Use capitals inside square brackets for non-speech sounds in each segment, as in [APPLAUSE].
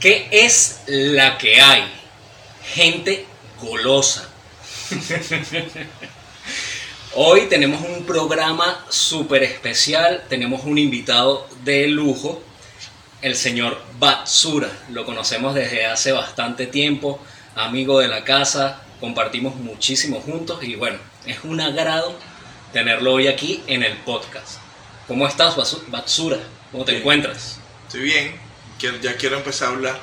¿Qué es la que hay? Gente golosa. Hoy tenemos un programa súper especial, tenemos un invitado de lujo, el señor Batsura. Lo conocemos desde hace bastante tiempo, amigo de la casa, compartimos muchísimo juntos y bueno, es un agrado tenerlo hoy aquí en el podcast. ¿Cómo estás, Batsura? ¿Cómo te encuentras? Estoy bien, ya quiero empezar a hablar.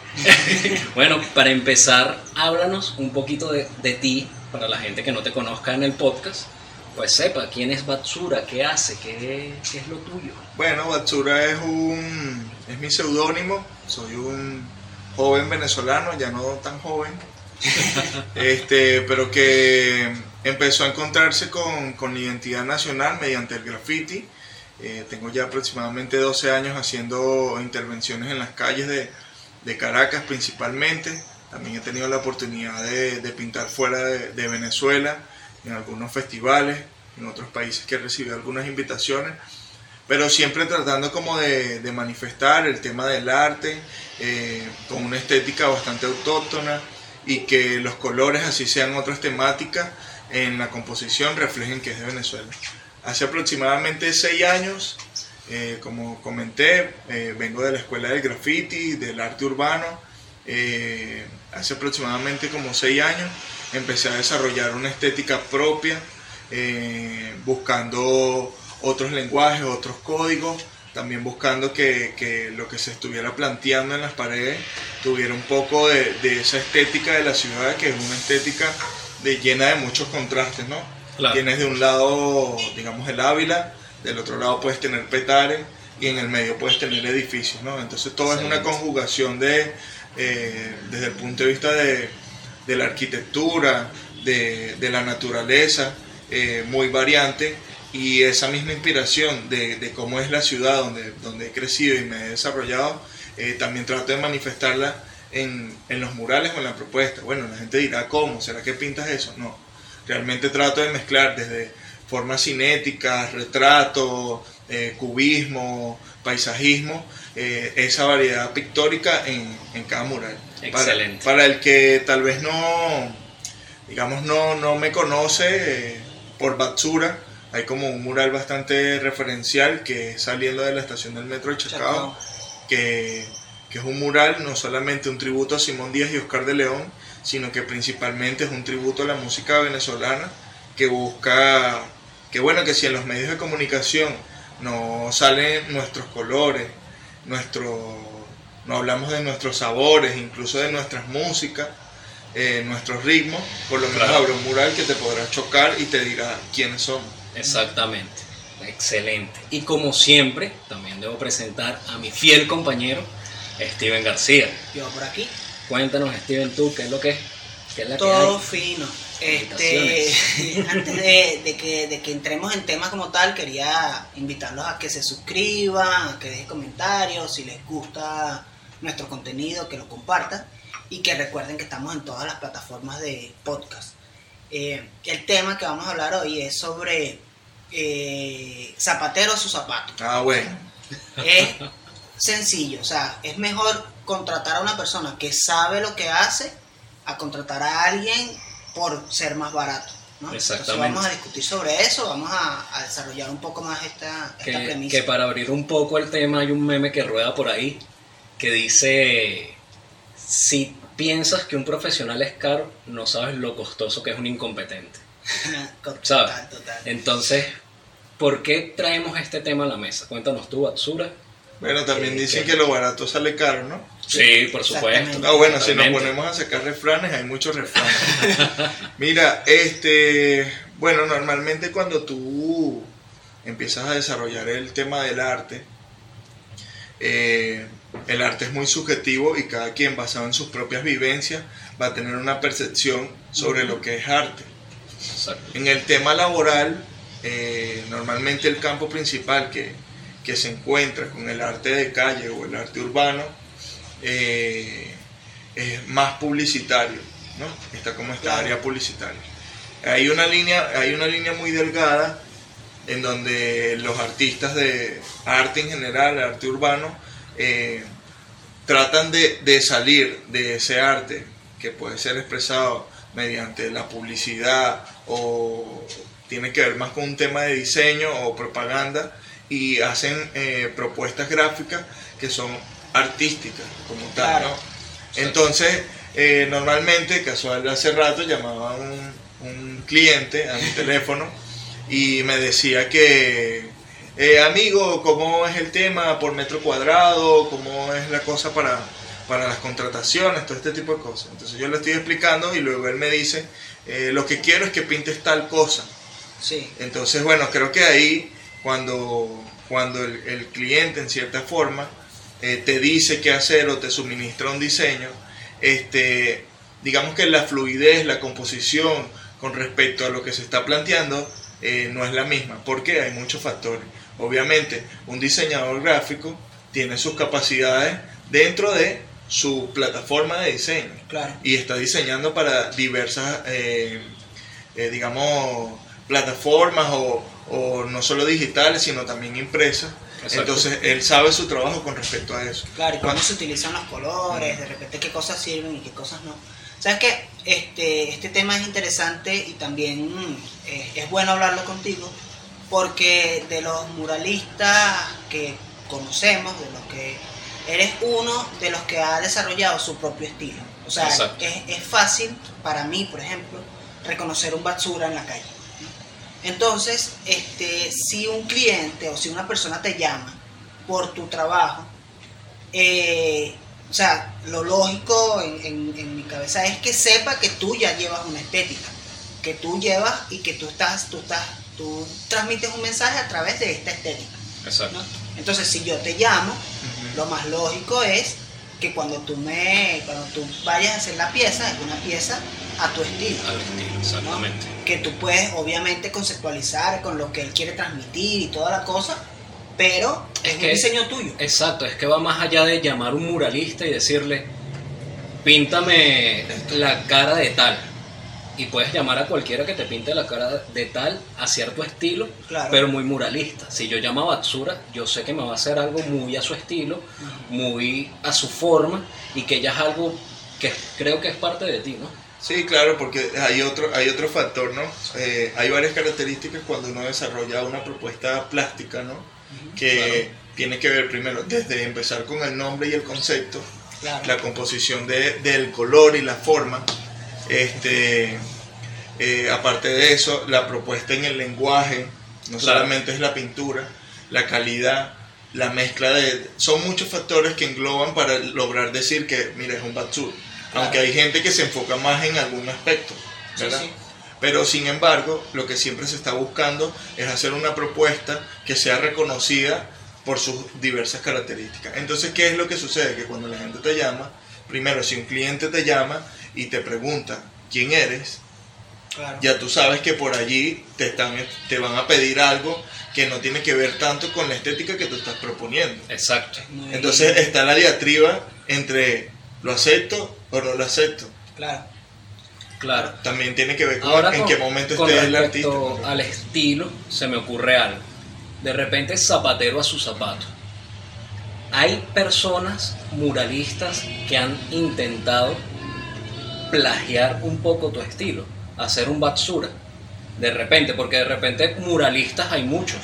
[LAUGHS] bueno, para empezar, háblanos un poquito de, ti, para la gente que no te conozca en el podcast, pues sepa quién es Batsura, qué hace, qué, es lo tuyo. Bueno, Batsura es un es mi seudónimo, soy un joven venezolano, ya no tan joven, [LAUGHS] este, pero que empezó a encontrarse con, con identidad nacional mediante el graffiti eh, tengo ya aproximadamente 12 años haciendo intervenciones en las calles de, Caracas principalmente. También he tenido la oportunidad de, pintar fuera de, Venezuela, en algunos festivales, en otros países que he recibido algunas invitaciones, pero siempre tratando como de, manifestar el tema del arte eh, con una estética bastante autóctona y que los colores, así sean otras temáticas, en la composición reflejen que es de Venezuela. Hace aproximadamente seis años, eh, como comenté, eh, vengo de la escuela del graffiti, del arte urbano. Eh, hace aproximadamente como seis años empecé a desarrollar una estética propia, buscando otros lenguajes, otros códigos, también buscando que, lo que se estuviera planteando en las paredes tuviera un poco de, de esa estética de la ciudad, que es una estética de, llena de muchos contrastes, ¿no? Tienes de un lado, digamos, el Ávila, del otro lado puedes tener Petare y en el medio puedes tener edificios, ¿no? Entonces todo es una conjugación de, eh, desde el punto de vista de, la arquitectura, de, la naturaleza, eh, muy variante y esa misma inspiración de, cómo es la ciudad donde, donde he crecido y me he desarrollado, eh, también trato de manifestarla en, en los murales o en la propuesta. Bueno, la gente dirá, ¿cómo? ¿Será que pintas eso? No Realmente trato de mezclar desde formas cinéticas, retrato, eh, cubismo, paisajismo, eh, esa variedad pictórica en, cada mural. Excelente. Para, el que tal vez no, digamos, no, no me conoce eh, por Batsura, hay como un mural bastante referencial que es saliendo de la estación del metro de Chacao, que, que es un mural no solamente un tributo a Simón Díaz y Oscar de León, sino que principalmente es un tributo a la música venezolana que busca, que bueno, que si en los medios de comunicación no salen nuestros colores, nuestro, no hablamos de nuestros sabores, incluso de nuestras músicas, eh, nuestros ritmos, por lo menos habrá un mural que te podrá chocar y te dirá quiénes somos. Exactamente, excelente. Y como siempre, también debo presentar a mi fiel compañero, Steven García. Yo por aquí. Cuéntanos, Steven, tú, ¿qué es lo que es? Todo fino. Este, [LAUGHS] antes de, que, de que entremos en temas como tal, quería invitarlos a que se suscriban, a que dejen comentarios, si les gusta nuestro contenido, que lo compartan y que recuerden que estamos en todas las plataformas de podcast. Eh, el tema que vamos a hablar hoy es sobre eh, zapateros o zapatos. Ah, bueno. Es sencillo, o sea, es mejor contratar a una persona que sabe lo que hace a contratar a alguien por ser más barato. ¿no? Exactamente. vamos a discutir sobre eso, vamos a, desarrollar un poco más esta, esta premisa. Que para abrir un poco el tema hay un meme que rueda por ahí que dice, si piensas que un profesional es caro, no sabes lo costoso que es un incompetente. [LAUGHS] total, total. Entonces, ¿por qué traemos este tema a la mesa? Cuéntanos tú, Atsura. Bueno, también dicen que lo barato sale caro, ¿no? Sí, por supuesto. No, bueno, si nos ponemos a sacar refranes, hay muchos refranes. [LAUGHS] Mira, este, bueno, normalmente cuando tú empiezas a desarrollar el tema del arte, eh, el arte es muy subjetivo y cada quien basado en sus propias vivencias va a tener una percepción sobre lo que es arte. En el tema laboral, eh, normalmente el campo principal que, que se encuentra con el arte de calle o el arte urbano eh, es más publicitario, ¿no? Está como esta área publicitaria. Hay una línea, hay una línea muy delgada en donde los artistas de arte en general, arte urbano, eh, tratan de, de salir de ese arte que puede ser expresado mediante la publicidad o tiene que ver más con un tema de diseño o propaganda y hacen eh, propuestas gráficas que son artísticas como tal, ¿no? Entonces, eh, normalmente, casual hace rato, llamaba un, un cliente a mi [LAUGHS] teléfono y me decía que, eh, amigo, ¿cómo es el tema por metro cuadrado? ¿Cómo es la cosa para, para las contrataciones? Todo este tipo de cosas. Entonces yo le estoy explicando y luego él me dice, eh, lo que quiero es que pintes tal cosa. Sí. Entonces, bueno, creo que ahí cuando, cuando el, el cliente en cierta forma eh, te dice qué hacer o te suministra un diseño, este, digamos que la fluidez, la composición con respecto a lo que se está planteando eh, no es la misma, porque hay muchos factores. Obviamente, un diseñador gráfico tiene sus capacidades dentro de su plataforma de diseño Claro. y está diseñando para diversas, eh, digamos, plataformas o, o no solo digitales, sino también impresas. Exacto. Entonces, él sabe su trabajo con respecto a eso. Claro, y cómo Cuando- se utilizan los colores, de repente qué cosas sirven y qué cosas no. ¿Sabes qué? Este, este tema es interesante y también mm, eh, es bueno hablarlo contigo porque de los muralistas que conocemos, de los que eres uno de los que ha desarrollado su propio estilo. O sea, es, es fácil para mí, por ejemplo, reconocer un Batsura en la calle. Entonces, este, si un cliente o si una persona te llama por tu trabajo, eh, o sea, lo lógico en, en- en mi cabeza es que sepa que tú ya llevas una estética, que tú llevas y que tú estás, tú estás, tú transmites un mensaje a través de esta estética. Exacto. ¿no? Entonces, si yo te llamo, lo más lógico es que cuando tú me, cuando tú vayas a hacer la pieza, es una pieza a tu estilo. Al estilo, exactamente. que tú puedes obviamente conceptualizar con lo que él quiere transmitir y toda la cosa, pero es, Es un diseño tuyo. Exacto, es que va más allá de llamar a un muralista y decirle, píntame la cara de tal. Y puedes llamar a cualquiera que te pinte la cara de tal a cierto estilo, Claro. pero muy muralista. Si yo llamo a Batsura, yo sé que me va a hacer algo muy a su estilo, muy a su forma, y que ya es algo que creo que es parte de ti, ¿no? Sí, claro, porque hay otro, hay otro factor, ¿no? Eh, hay varias características cuando uno desarrolla una propuesta plástica, ¿no? Que tiene que ver primero desde empezar con el nombre y el concepto, Claro. la composición de- del color y la forma. Este, eh, aparte de eso, la propuesta en el lenguaje, no Claro. solamente es la pintura, la calidad, la mezcla de... Son muchos factores que engloban para lograr decir que, mira, es un batsur. Claro. Aunque hay gente que se enfoca más en algún aspecto, Sí, ¿verdad? sí. Pero sin embargo, lo que siempre se está buscando es hacer una propuesta que sea reconocida por sus diversas características. Entonces, ¿qué es lo que sucede? Que cuando la gente te llama, primero, si un cliente te llama y te pregunta quién eres, Claro. ya tú sabes que por allí te, están, te van a pedir algo que no tiene que ver tanto con la estética que tú estás proponiendo. Exacto. Muy- Entonces está la diatriba entre lo acepto o no lo acepto. Claro. Claro. También tiene que ver con Ahora en con, qué momento con esté el artista. al estilo, se me ocurre algo. De repente zapatero a su zapato. Hay personas muralistas que han intentado plagiar un poco tu estilo, hacer un batsura. De repente, porque de repente muralistas hay muchos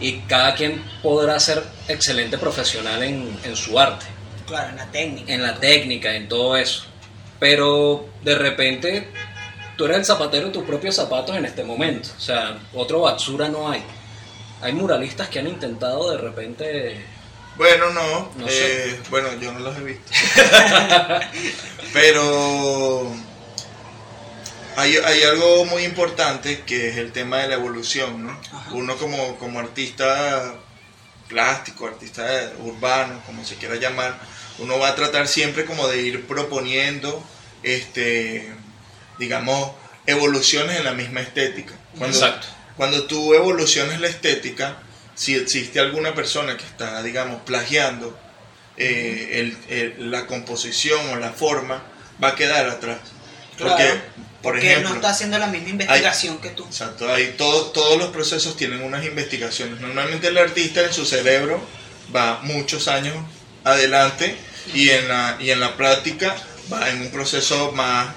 y cada quien podrá ser excelente profesional en, en su arte Claro, en la técnica. en la técnica, en todo eso. Pero de repente tú eres el zapatero de tus propios zapatos en este momento. O sea, otro Batsura no hay. Hay muralistas que han intentado de repente... Bueno, no. No eh, bueno, yo no los he visto. [LAUGHS] Pero hay, hay algo muy importante que es el tema de la evolución, ¿no? Ajá. Uno como, como artista plástico, artista urbano, como se quiera llamar, uno va a tratar siempre como de ir proponiendo, este, digamos, evoluciones en la misma estética. Cuando, Exacto. cuando tú evolucionas la estética, si existe alguna persona que está, digamos, plagiando eh, el- el- la composición o la forma, va a quedar atrás. Claro. Porque Por Porque ejemplo, no está haciendo la misma investigación que tú. Exacto, ahí todo- todos los procesos tienen unas investigaciones. Normalmente el artista en su cerebro va muchos años adelante y en la, y en la práctica va en un proceso más.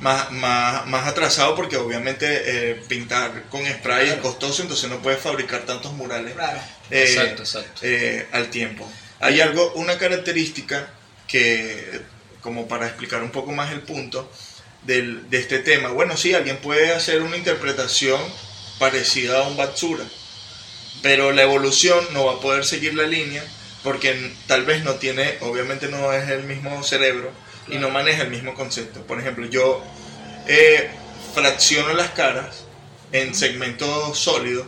Más, más, más atrasado porque obviamente eh, pintar con spray es costoso, entonces no puedes fabricar tantos murales Claro. eh, Exacto, exacto. eh, al tiempo. Hay algo, una característica que, como para explicar un poco más el punto del- de este tema, bueno, sí, alguien puede hacer una interpretación parecida a un Batsura, pero la evolución no va a poder seguir la línea porque tal vez no tiene, obviamente no es el mismo cerebro y no maneja el mismo concepto. Por ejemplo, yo eh, fracciono las caras en segmentos sólidos.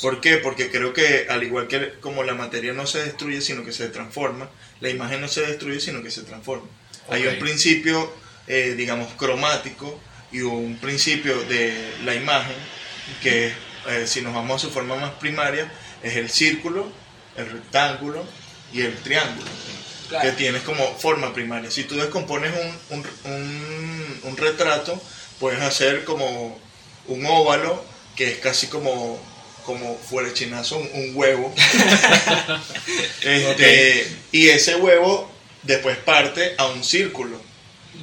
¿Por qué? Porque creo que al igual que como la materia no se destruye, sino que se transforma, la imagen no se destruye, sino que se transforma. Hay Ok. un principio, eh, digamos, cromático y un principio de la imagen que, eh, si nos vamos a su forma más primaria, es el círculo, el rectángulo y el triángulo Claro. que tienes como forma primaria. Si tú descompones un, un, un- un retrato, puedes hacer como un óvalo, que es casi como, como fuera chinazo, un, un huevo. [LAUGHS] Este, Y ese huevo después parte a un círculo.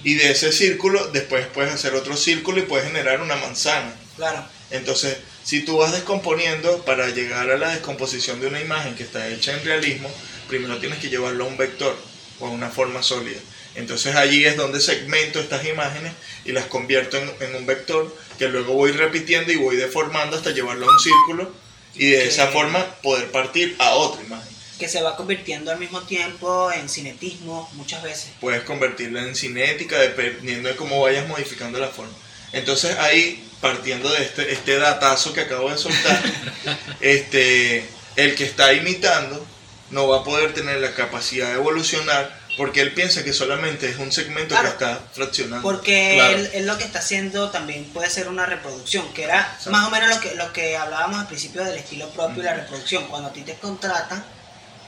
Y de ese círculo después puedes hacer otro círculo y puedes generar una manzana. Claro. Entonces, si tú vas descomponiendo para llegar a la descomposición de una imagen que está hecha en realismo, primero tienes que llevarlo a un vector o a una forma sólida. Entonces allí es donde segmento estas imágenes y las convierto en, en un vector que luego voy repitiendo y voy deformando hasta llevarlo a un círculo y de Que- esa forma poder partir a otra imagen. Que se va convirtiendo al mismo tiempo en cinetismo muchas veces. Puedes convertirla en cinética dependiendo de cómo vayas modificando la forma. Entonces ahí, partiendo de este, este datazo que acabo de soltar, [LAUGHS] este, el que está imitando no va a poder tener la capacidad de evolucionar porque él piensa que solamente es un segmento Claro. que está fraccionando. Porque Claro. él, él lo que está haciendo también puede ser una reproducción, que era Exacto. más o menos lo que, lo que hablábamos al principio del estilo propio y la reproducción. Cuando a ti te contratan,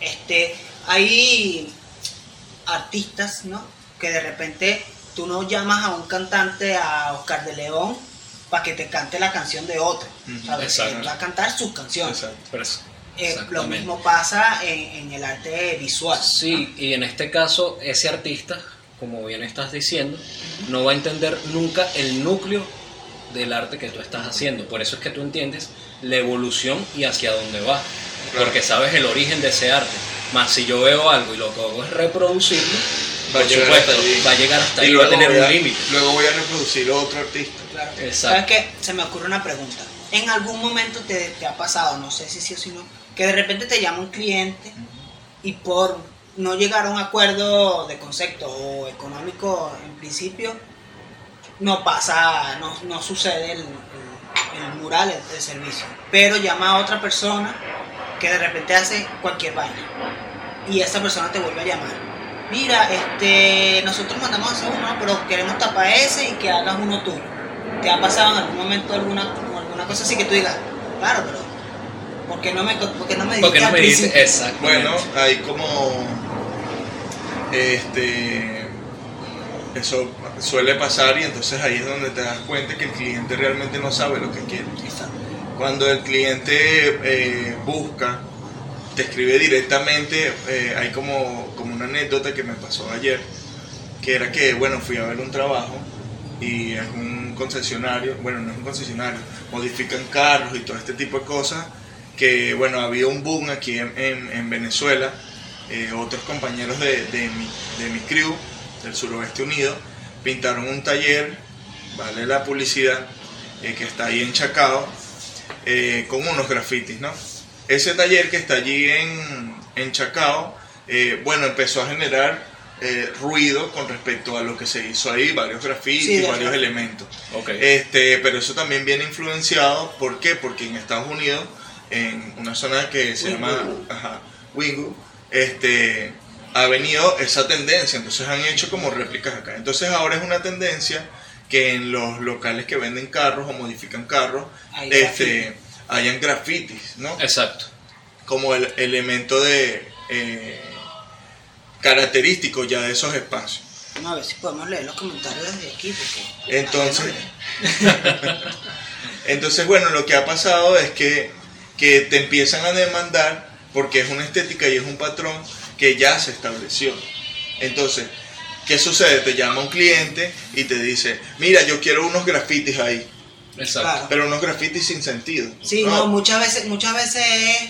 este, hay artistas, ¿no? Que de repente tú no llamas a un cantante, a Oscar de León, para que te cante la canción de otro. Él va a cantar sus canciones. Exacto. Eh, lo mismo pasa en, en el arte visual. Sí, y en este caso, ese artista, como bien estás diciendo, no va a entender nunca el núcleo del arte que tú estás haciendo. Por eso es que tú entiendes la evolución y hacia dónde va. Claro. Porque sabes el origen de ese arte. Más si yo veo algo y lo que hago es reproducirlo, Va a por llegar supuesto, va a llegar hasta Y ahí, va a luego tener voy un límite. Luego voy a reproducir otro artista. Claro. Exacto. ¿Sabes qué? Se me ocurre una pregunta. ¿En algún momento te, te ha pasado, no sé si sí o si no, que de repente te llama un cliente y por no llegar a un acuerdo de concepto o económico en principio, no pasa, no, no sucede el, el- mural, el servicio. Pero llama a otra persona que de repente hace cualquier vaina y esa persona te vuelve a llamar. Mira, este, nosotros mandamos a hacer uno, pero queremos tapar ese y que hagas uno tuyo. ¿Te ha pasado en algún momento alguna, alguna cosa así que tú digas, claro, pero ¿por qué no me, por qué no me dijiste Porque no me dice principio?" exacto. Bueno, hay como este eso suele pasar y entonces ahí es donde te das cuenta que el cliente realmente no sabe lo que quiere. Exacto. Cuando el cliente eh, busca, te escribe directamente, eh, hay como, como una anécdota que me pasó ayer, que era que, bueno, fui a ver un trabajo y es un concesionario, bueno, no es un concesionario, modifican carros y todo este tipo de cosas, que, bueno, había un boom aquí en, en- en Venezuela, eh, otros compañeros de, de mi, de mi crew, del suroeste unido, pintaron un taller, vale la publicidad, eh, que está ahí en Chacao, eh, con unos grafitis, ¿no? Ese taller que está allí en, en Chacao, eh, bueno, empezó a generar eh, ruido con respecto a lo que se hizo ahí, varios grafitis, Sí, varios elementos. Este, pero eso también viene influenciado, ¿por qué? Porque en Estados Unidos, en una zona que se llama ajá, Wingwood, este, ha venido esa tendencia, entonces han hecho como réplicas acá. Entonces ahora es una tendencia que en los locales que venden carros o modifican carros, Hay este, graffiti. hayan grafitis, ¿no? Exacto. Como el elemento de eh, característico ya de esos espacios. No, a ver si podemos leer los comentarios desde aquí. Porque Entonces, [LAUGHS] [LAUGHS] entonces bueno, lo que ha pasado es que, que te empiezan a demandar porque es una estética y es un patrón que ya se estableció. Entonces, ¿qué sucede? Te llama un cliente y te dice, mira, yo quiero unos grafitis ahí, Exacto. Claro. pero unos grafitis sin sentido. Sí, no, muchas veces, muchas veces es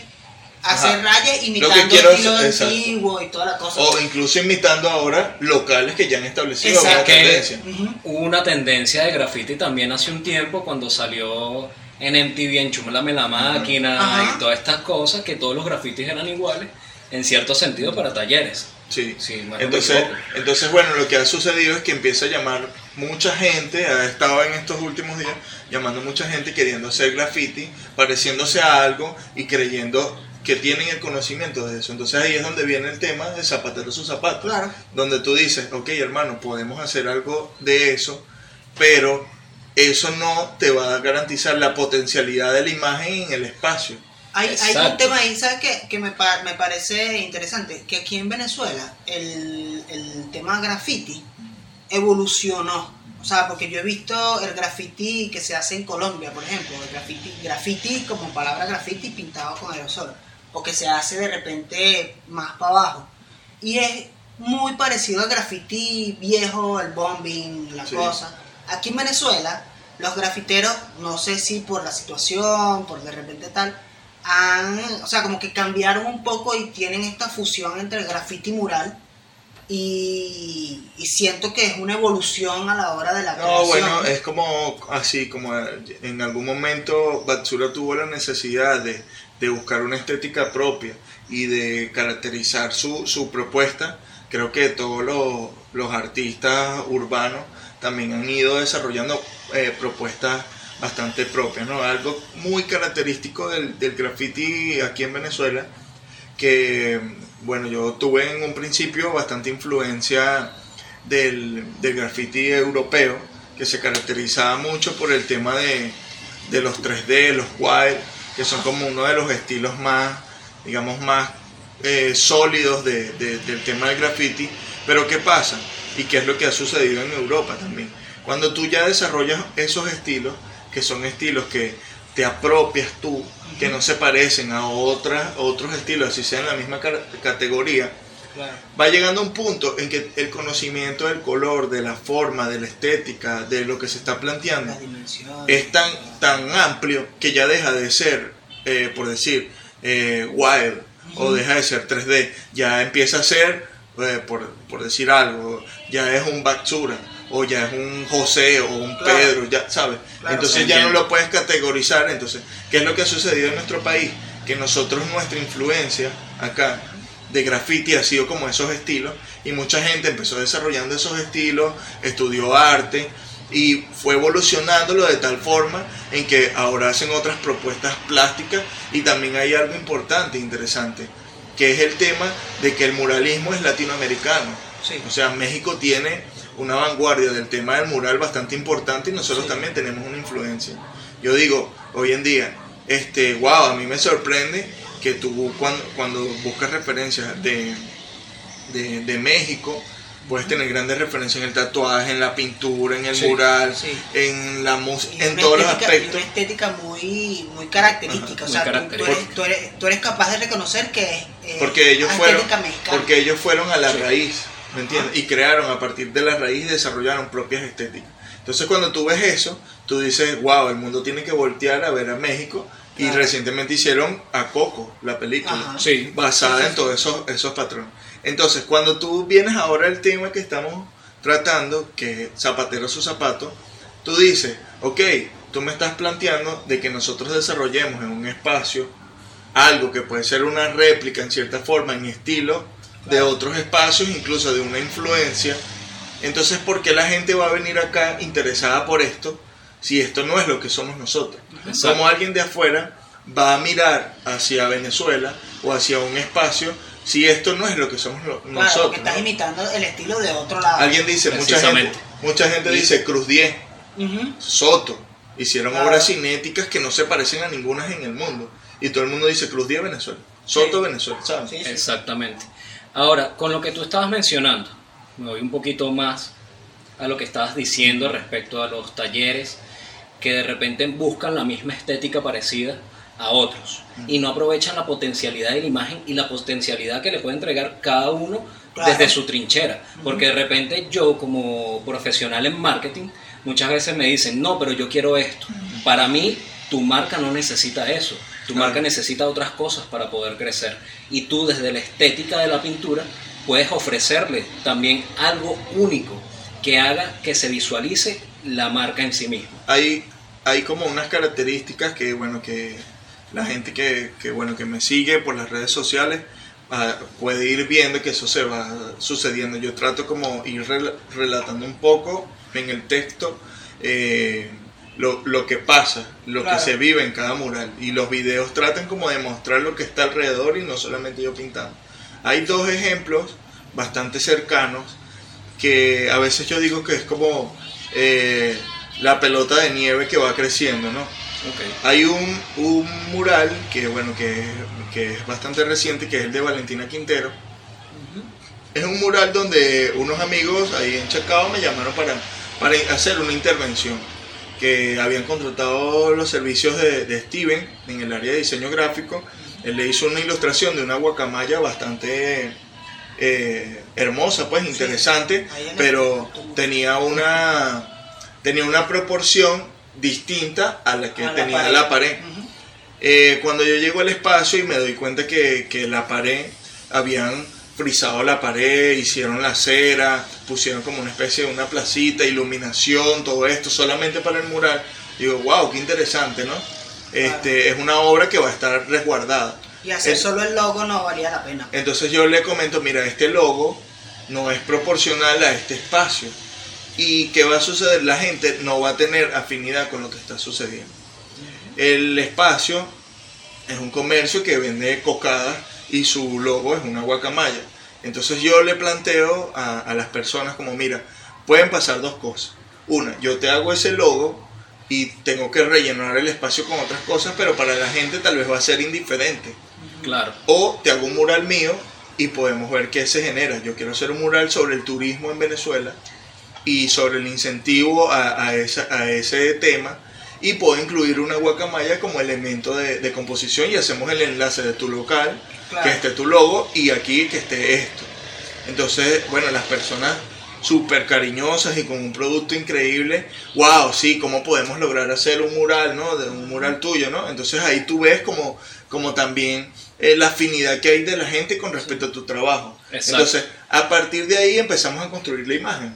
hacer Ajá. rayas imitando quiero estilo es- exacto. antiguo y toda la cosa. O incluso imitando ahora locales que ya han establecido Exacto. una Que- tendencia. Hubo una tendencia de graffiti también hace un tiempo cuando salió en MTV Enchúmlame la máquina Ajá. y todas estas cosas, que todos los grafitis eran iguales, en cierto sentido para talleres. Sí. Sí, no entonces, entonces, bueno, lo que ha sucedido es que empieza a llamar mucha gente, ha estado en estos últimos días llamando mucha gente queriendo hacer graffiti, pareciéndose a algo y creyendo que tienen el conocimiento de eso. Entonces ahí es donde viene el tema de zapatero sus zapatos, Claro. donde tú dices, ok hermano, podemos hacer algo de eso, pero eso no te va a garantizar la potencialidad de la imagen en el espacio. Hay, hay un tema ahí, ¿sabes qué? Que me, me parece interesante, que aquí en Venezuela el, el tema graffiti evolucionó. O sea, porque yo he visto el graffiti que se hace en Colombia, por ejemplo, el graffiti, graffiti como palabra graffiti pintado con aerosol, o que se hace de repente más para abajo. Y es muy parecido al graffiti viejo, el bombing, la Sí. cosa. Aquí en Venezuela, los grafiteros, no sé si por la situación, por de repente tal, han, o sea, como que cambiaron un poco y tienen esta fusión entre graffiti y mural. Y, y siento que es una evolución a la hora de la No, creación. bueno, es como así, como en algún momento Batsura tuvo la necesidad de, de buscar una estética propia y de caracterizar su, su propuesta. Creo que todos los, los artistas urbanos también han ido desarrollando eh, propuestas bastante propias, ¿no? Algo muy característico del, del graffiti aquí en Venezuela, que, bueno, yo tuve en un principio bastante influencia del, del graffiti europeo, que se caracterizaba mucho por el tema de, de los 3D, los wild, que son como uno de los estilos más, digamos, más eh, sólidos de- de- del tema del graffiti. Pero ¿qué pasa? Y qué es lo que ha sucedido en Europa también. Cuando tú ya desarrollas esos estilos, que son estilos que te apropias tú, que no se parecen a otras, otros estilos, así sea en la misma ca- categoría, Claro. va llegando a un punto en que el conocimiento del color, de la forma, de la estética, de lo que se está planteando, es tan, tan amplio que ya deja de ser, eh, por decir, eh, wild o deja de ser 3D, ya empieza a ser, eh, por, por decir algo, ya es un Batsura o ya es un José o un Claro. Pedro, ya sabes. Claro, entonces ya no lo puedes categorizar. Entonces, ¿qué es lo que ha sucedido en nuestro país? Que nosotros, nuestra influencia acá de graffiti ha sido como esos estilos y mucha gente empezó desarrollando esos estilos, estudió arte y fue evolucionándolo de tal forma en que ahora hacen otras propuestas plásticas y también hay algo importante, interesante, que es el tema de que el muralismo es latinoamericano. Sí. O sea, México tiene una vanguardia del tema del mural bastante importante y nosotros Sí. también tenemos una influencia. Yo digo, hoy en día, este, wow, a mí me sorprende que tú cuando, cuando buscas referencias de, de, de México, puedes tener grandes referencias en el tatuaje, en la pintura, en el Sí, mural, sí. en la música, en todos los aspectos. Una estética muy, muy característica. Ajá, o muy sea, tú- eres, tú eres- tú eres capaz de reconocer que es eh, Porque ellos fueron, estética mexicana. porque ellos fueron a la raíz, ¿me entiendes? Y crearon a partir de la raíz y desarrollaron propias estéticas. Entonces cuando tú ves eso, tú dices, wow, el mundo tiene que voltear a ver a México. Y recientemente hicieron a Coco, la película, Ajá. Sí. basada Sí, sí, en todos esos, esos patrones. Entonces, cuando tú vienes ahora al tema que estamos tratando, que es zapatero su zapato, tú dices, ok, tú me estás planteando de que nosotros desarrollemos en un espacio algo que puede ser una réplica en cierta forma, en estilo de otros espacios, incluso de una influencia. Entonces, ¿por qué la gente va a venir acá interesada por esto si esto no es lo que somos nosotros? Exacto. Como alguien de afuera va a mirar hacia Venezuela o hacia un espacio si esto no es lo que somos lo- Claro, nosotros? porque estás ¿no? imitando el estilo de otro lado. Alguien dice, mucha gente, mucha gente dice Cruz 10, Ujú. Soto. Hicieron Claro. obras cinéticas que no se parecen a ninguna en el mundo. Y todo el mundo dice Cruz 10 Venezuela. Soto Sí. Venezuela, ¿sabes? Sí, sí. Exactamente. Ahora, con lo que tú estabas mencionando, me voy un poquito más a lo que estabas diciendo respecto a los talleres que de repente buscan la misma estética parecida a otros y no aprovechan la potencialidad de la imagen y la potencialidad que le puede entregar cada uno Claro. desde su trinchera. Porque de repente yo como profesional en marketing muchas veces me dicen, no, pero yo quiero esto. Para mí, tu marca no necesita eso. Tu Claro. marca necesita otras cosas para poder crecer. Y tú desde la estética de la pintura puedes ofrecerle también algo único que haga que se visualice la marca en sí misma. hay, hay como unas características que, bueno, que la gente que, que, bueno, que me sigue por las redes sociales ah, puede ir viendo que eso se va sucediendo. Yo trato como ir rel- relatando un poco en el texto eh, lo, lo que pasa, lo Claro. que se vive en cada mural. Y los videos tratan como de mostrar lo que está alrededor y no solamente yo pintando. Hay dos ejemplos bastante cercanos que a veces yo digo que es como eh, la pelota de nieve que va creciendo, ¿no? Hay un, un mural que, bueno, que, que es bastante reciente, que es el de Valentina Quintero. Es un mural donde unos amigos ahí en Chacao me llamaron para, para hacer una intervención, que habían contratado los servicios de, de Steven en el área de diseño gráfico. Él le hizo una ilustración de una guacamaya bastante eh, hermosa, pues interesante, pero tenía una, tenía una proporción distinta a la que A la tenía pared. la pared. Eh, cuando yo llego al espacio y me doy cuenta que, que la pared, habían frisado la pared, hicieron la cera, pusieron como una especie de una placita, iluminación, todo esto, solamente para el mural. Digo, wow, qué interesante, ¿no? Este, es una obra que va a estar resguardada. Y hacer solo el logo no valía la pena. entonces yo le comento, mira, este logo no es proporcional a este espacio. ¿Y qué va a suceder? La gente no va a tener afinidad con lo que está sucediendo. El espacio es un comercio que vende cocadas y su logo es una guacamaya. Entonces yo le planteo a, a las personas como, mira, pueden pasar dos cosas. Una, yo te hago ese logo y tengo que rellenar el espacio con otras cosas, pero para la gente tal vez va a ser indiferente. Claro. O te hago un mural mío y podemos ver qué se genera. Yo quiero hacer un mural sobre el turismo en Venezuela y sobre el incentivo a, a esa- a ese tema. Y puedo incluir una guacamaya como elemento de, de composición y hacemos el enlace de tu local, Claro. que esté tu logo y aquí que esté esto. Entonces, bueno, las personas súper cariñosas y con un producto increíble, wow, sí, ¿cómo podemos lograr hacer un mural, ¿no? De un mural tuyo, ¿no? Entonces ahí tú ves como, como también eh, la afinidad que hay de la gente con respecto a tu trabajo. Exacto. Entonces, a partir de ahí empezamos a construir la imagen.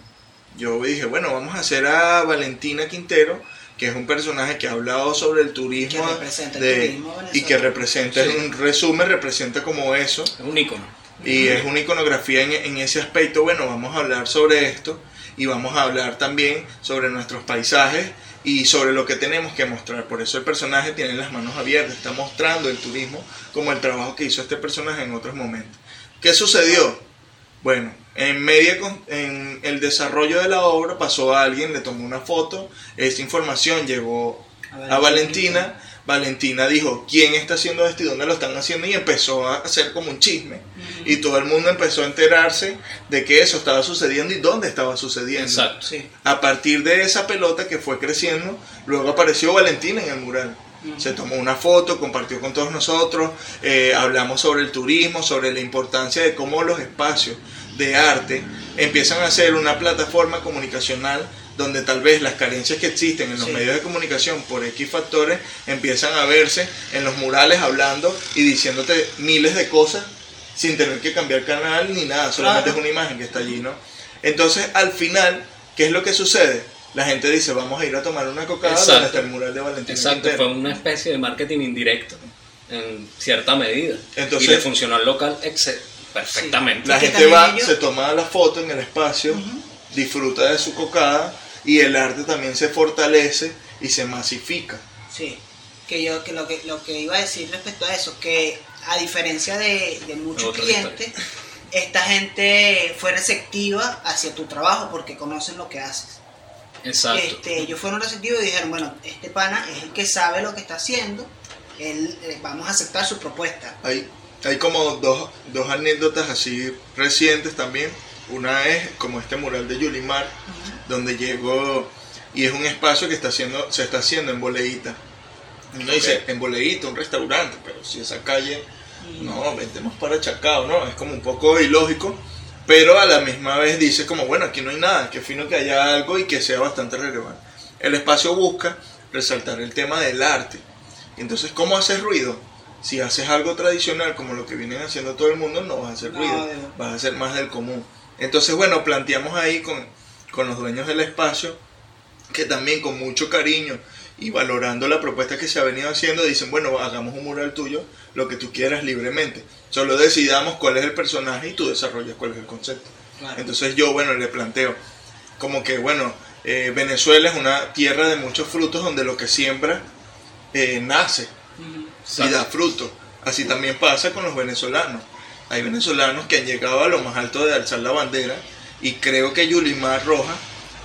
Yo dije, bueno, vamos a hacer a Valentina Quintero, que es un personaje que ha hablado sobre el turismo, Que representa el de- turismo y que representa, Sí. en un resumen, representa como eso. Es un icono. Y es una iconografía en, en ese aspecto. Bueno, vamos a hablar sobre esto y vamos a hablar también sobre nuestros paisajes y sobre lo que tenemos que mostrar. Por eso el personaje tiene las manos abiertas, está mostrando el turismo como el trabajo que hizo este personaje en otros momentos. ¿Qué sucedió? Bueno, en media con- en el desarrollo de la obra pasó a alguien, le tomó una foto, esta información llegó a Valentina. Valentina dijo, ¿quién está haciendo esto y dónde lo están haciendo? Y empezó a hacer como un chisme. Y todo el mundo empezó a enterarse de que eso estaba sucediendo y dónde estaba sucediendo. Exacto. Sí. A partir de esa pelota que fue creciendo, luego apareció Valentina en el mural. Se tomó una foto, compartió con todos nosotros, eh, hablamos sobre el turismo, sobre la importancia de cómo los espacios de arte empiezan a ser una plataforma comunicacional donde tal vez las carencias que existen en los Sí. medios de comunicación por X factores empiezan a verse en los murales hablando y diciéndote miles de cosas sin tener que cambiar canal ni nada, solamente Claro. es una imagen que está allí, ¿no? Entonces, al final, ¿qué es lo que sucede? La gente dice, vamos a ir a tomar una cocada Exacto. donde está el mural de Valentín Exacto, Quintero. fue una especie de marketing indirecto en cierta medida. Entonces- y le funcionó al local ex- perfectamente. La gente va, ellos- se toma la foto en el espacio, disfruta de su cocada y el arte también se fortalece y se masifica. Sí, que yo que lo que lo que iba a decir respecto a eso, que a diferencia de, de muchos Otra clientes, esta gente fue receptiva hacia tu trabajo porque conocen lo que haces. Exacto. Este, ellos fueron receptivos y dijeron, bueno, este pana es el que sabe lo que está haciendo, él, eh, vamos a aceptar su propuesta. Hay, hay como dos, dos anécdotas así recientes también. Una es como este mural de Yulimar, donde llegó y es un espacio que está haciendo, se está haciendo en Boleíta. Uno dice, en Boleíta, un restaurante, pero si esa calle, no, vendemos para Chacao, ¿no? Es como un poco ilógico, pero a la misma vez dice como, bueno, aquí no hay nada, que fino que haya algo y que sea bastante relevante. El espacio busca resaltar el tema del arte. Entonces, ¿cómo haces ruido? Si haces algo tradicional como lo que vienen haciendo todo el mundo, no vas a hacer No, ruido, no. vas a hacer más del común. Entonces, bueno, planteamos ahí con, con los dueños del espacio que también con mucho cariño y valorando la propuesta que se ha venido haciendo, dicen, bueno, hagamos un mural tuyo, lo que tú quieras libremente. Solo decidamos cuál es el personaje y tú desarrollas cuál es el concepto. Claro. Entonces yo, bueno, le planteo como que, bueno, eh, Venezuela es una tierra de muchos frutos donde lo que siembra eh, nace Ujú. y da fruto. Así también pasa con los venezolanos. Hay venezolanos que han llegado a lo más alto de alzar la bandera y creo que Yulimar Rojas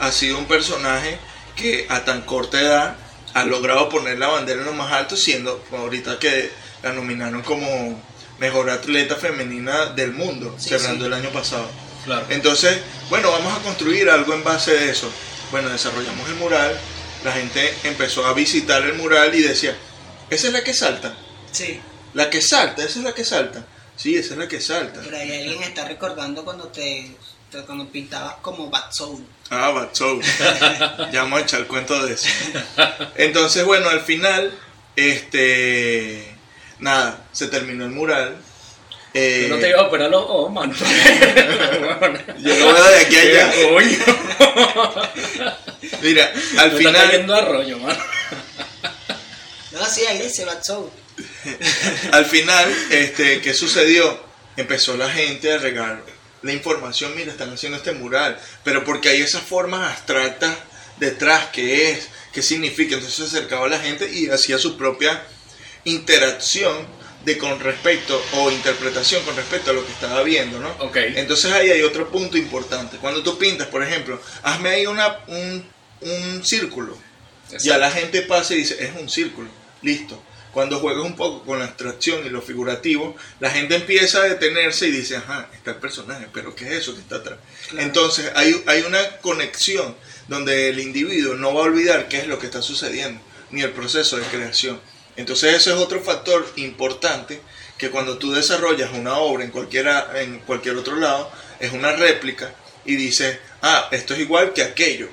ha sido un personaje que a tan corta edad ha logrado poner la bandera en lo más alto, siendo ahorita que la nominaron como mejor atleta femenina del mundo, Sí, cerrando sí. el año pasado. Claro. Entonces, bueno, vamos a construir algo en base de eso. Bueno, desarrollamos el mural, la gente empezó a visitar el mural y decía, esa es la que salta, Sí, la que salta, esa es la que salta. Sí, esa es la que salta. por ahí alguien está recordando cuando te, te- cuando pintabas como Bad Soul. Ah, Bad Soul. [LAUGHS] ya vamos a echar cuento de eso. Entonces, bueno, al final, este, nada, se terminó el mural. Eh, Yo no te iba a operar los ojos, mano. [LAUGHS] yo lo veo de aquí a [LAUGHS] allá. Mira, al final, cayendo a rollo, mano. No, sí, ahí dice Bad Soul. [LAUGHS] al final, este, ¿qué sucedió? Empezó la gente a regar la información, mira, están haciendo este mural, pero porque hay esas formas abstractas detrás, ¿qué es? ¿Qué significa? Entonces se acercaba a la gente y hacía su propia interacción de con respecto o interpretación con respecto a lo que estaba viendo, ¿no? Ok. Entonces ahí hay otro punto importante. Cuando tú pintas, por ejemplo, hazme ahí una, un, un círculo. Ya la gente pasa y dice, es un círculo, listo. Cuando juegas un poco con la abstracción y lo figurativo, la gente empieza a detenerse y dice, ajá, está el personaje, pero ¿qué es eso que está atrás? Claro. Entonces hay, hay una conexión donde el individuo no va a olvidar qué es lo que está sucediendo, ni el proceso de creación. Entonces ese es otro factor importante que cuando tú desarrollas una obra en, cualquiera, en cualquier otro lado, es una réplica y dices, ah, esto es igual que aquello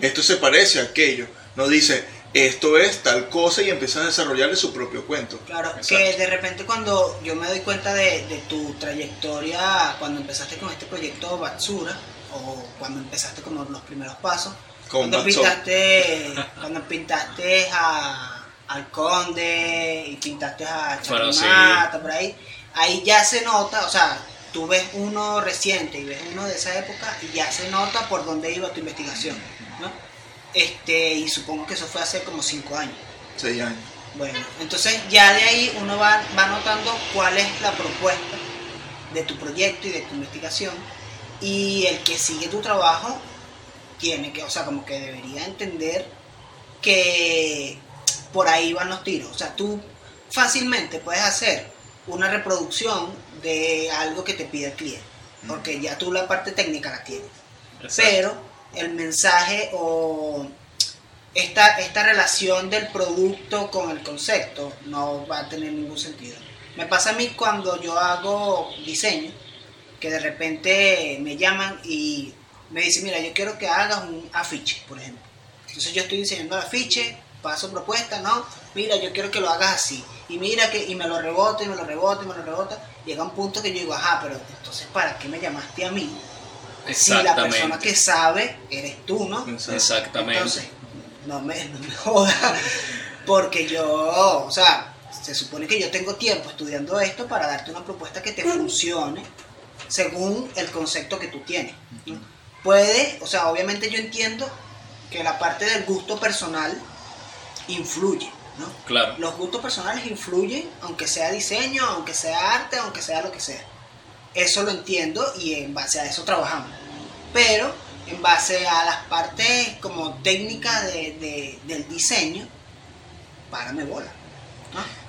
esto se parece a aquello. No dice, esto es tal cosa y empieza a desarrollarle su propio cuento. Claro, Exacto. que de repente cuando yo me doy cuenta de, de tu trayectoria, cuando empezaste con este proyecto Batsura, o cuando empezaste como los primeros pasos, Con cuando pintaste, cuando pintaste a, al Conde y pintaste a sí. Charimata, por ahí, ahí ya se nota, o sea, tú ves uno reciente y ves uno de esa época y ya se nota por dónde iba tu investigación. Este, y supongo que eso fue hace como cinco años. Seis años. Bueno, entonces ya de ahí uno va, va notando cuál es la propuesta de tu proyecto y de tu investigación y el que sigue tu trabajo tiene que, o sea, como que debería entender que por ahí van los tiros. O sea, tú fácilmente puedes hacer una reproducción de algo que te pide el cliente, porque ya tú la parte técnica la tienes pero el mensaje o esta, esta relación del producto con el concepto no va a tener ningún sentido. Me pasa a mí cuando yo hago diseño, que de repente me llaman y me dicen, mira, yo quiero que hagas un afiche, por ejemplo. Entonces yo estoy diseñando el afiche, paso propuesta, ¿no? Mira, yo quiero que lo hagas así. Y mira que, y me lo rebota, y me lo rebota, y me lo rebota. Llega un punto que yo digo, ajá, pero entonces, ¿para qué me llamaste a mí? Si la persona que sabe eres tú, ¿no? Exactamente. Entonces, no me, no me joda, porque yo, o sea, se supone que yo tengo tiempo estudiando esto para darte una propuesta que te funcione según el concepto que tú tienes. ¿no? Puede, o sea, obviamente yo entiendo que la parte del gusto personal influye, ¿no? Claro. Los gustos personales influyen, aunque sea diseño, aunque sea arte, aunque sea lo que sea. Eso lo entiendo y en base a eso trabajamos. Pero en base a las partes como técnicas de, de- del diseño, párame bola.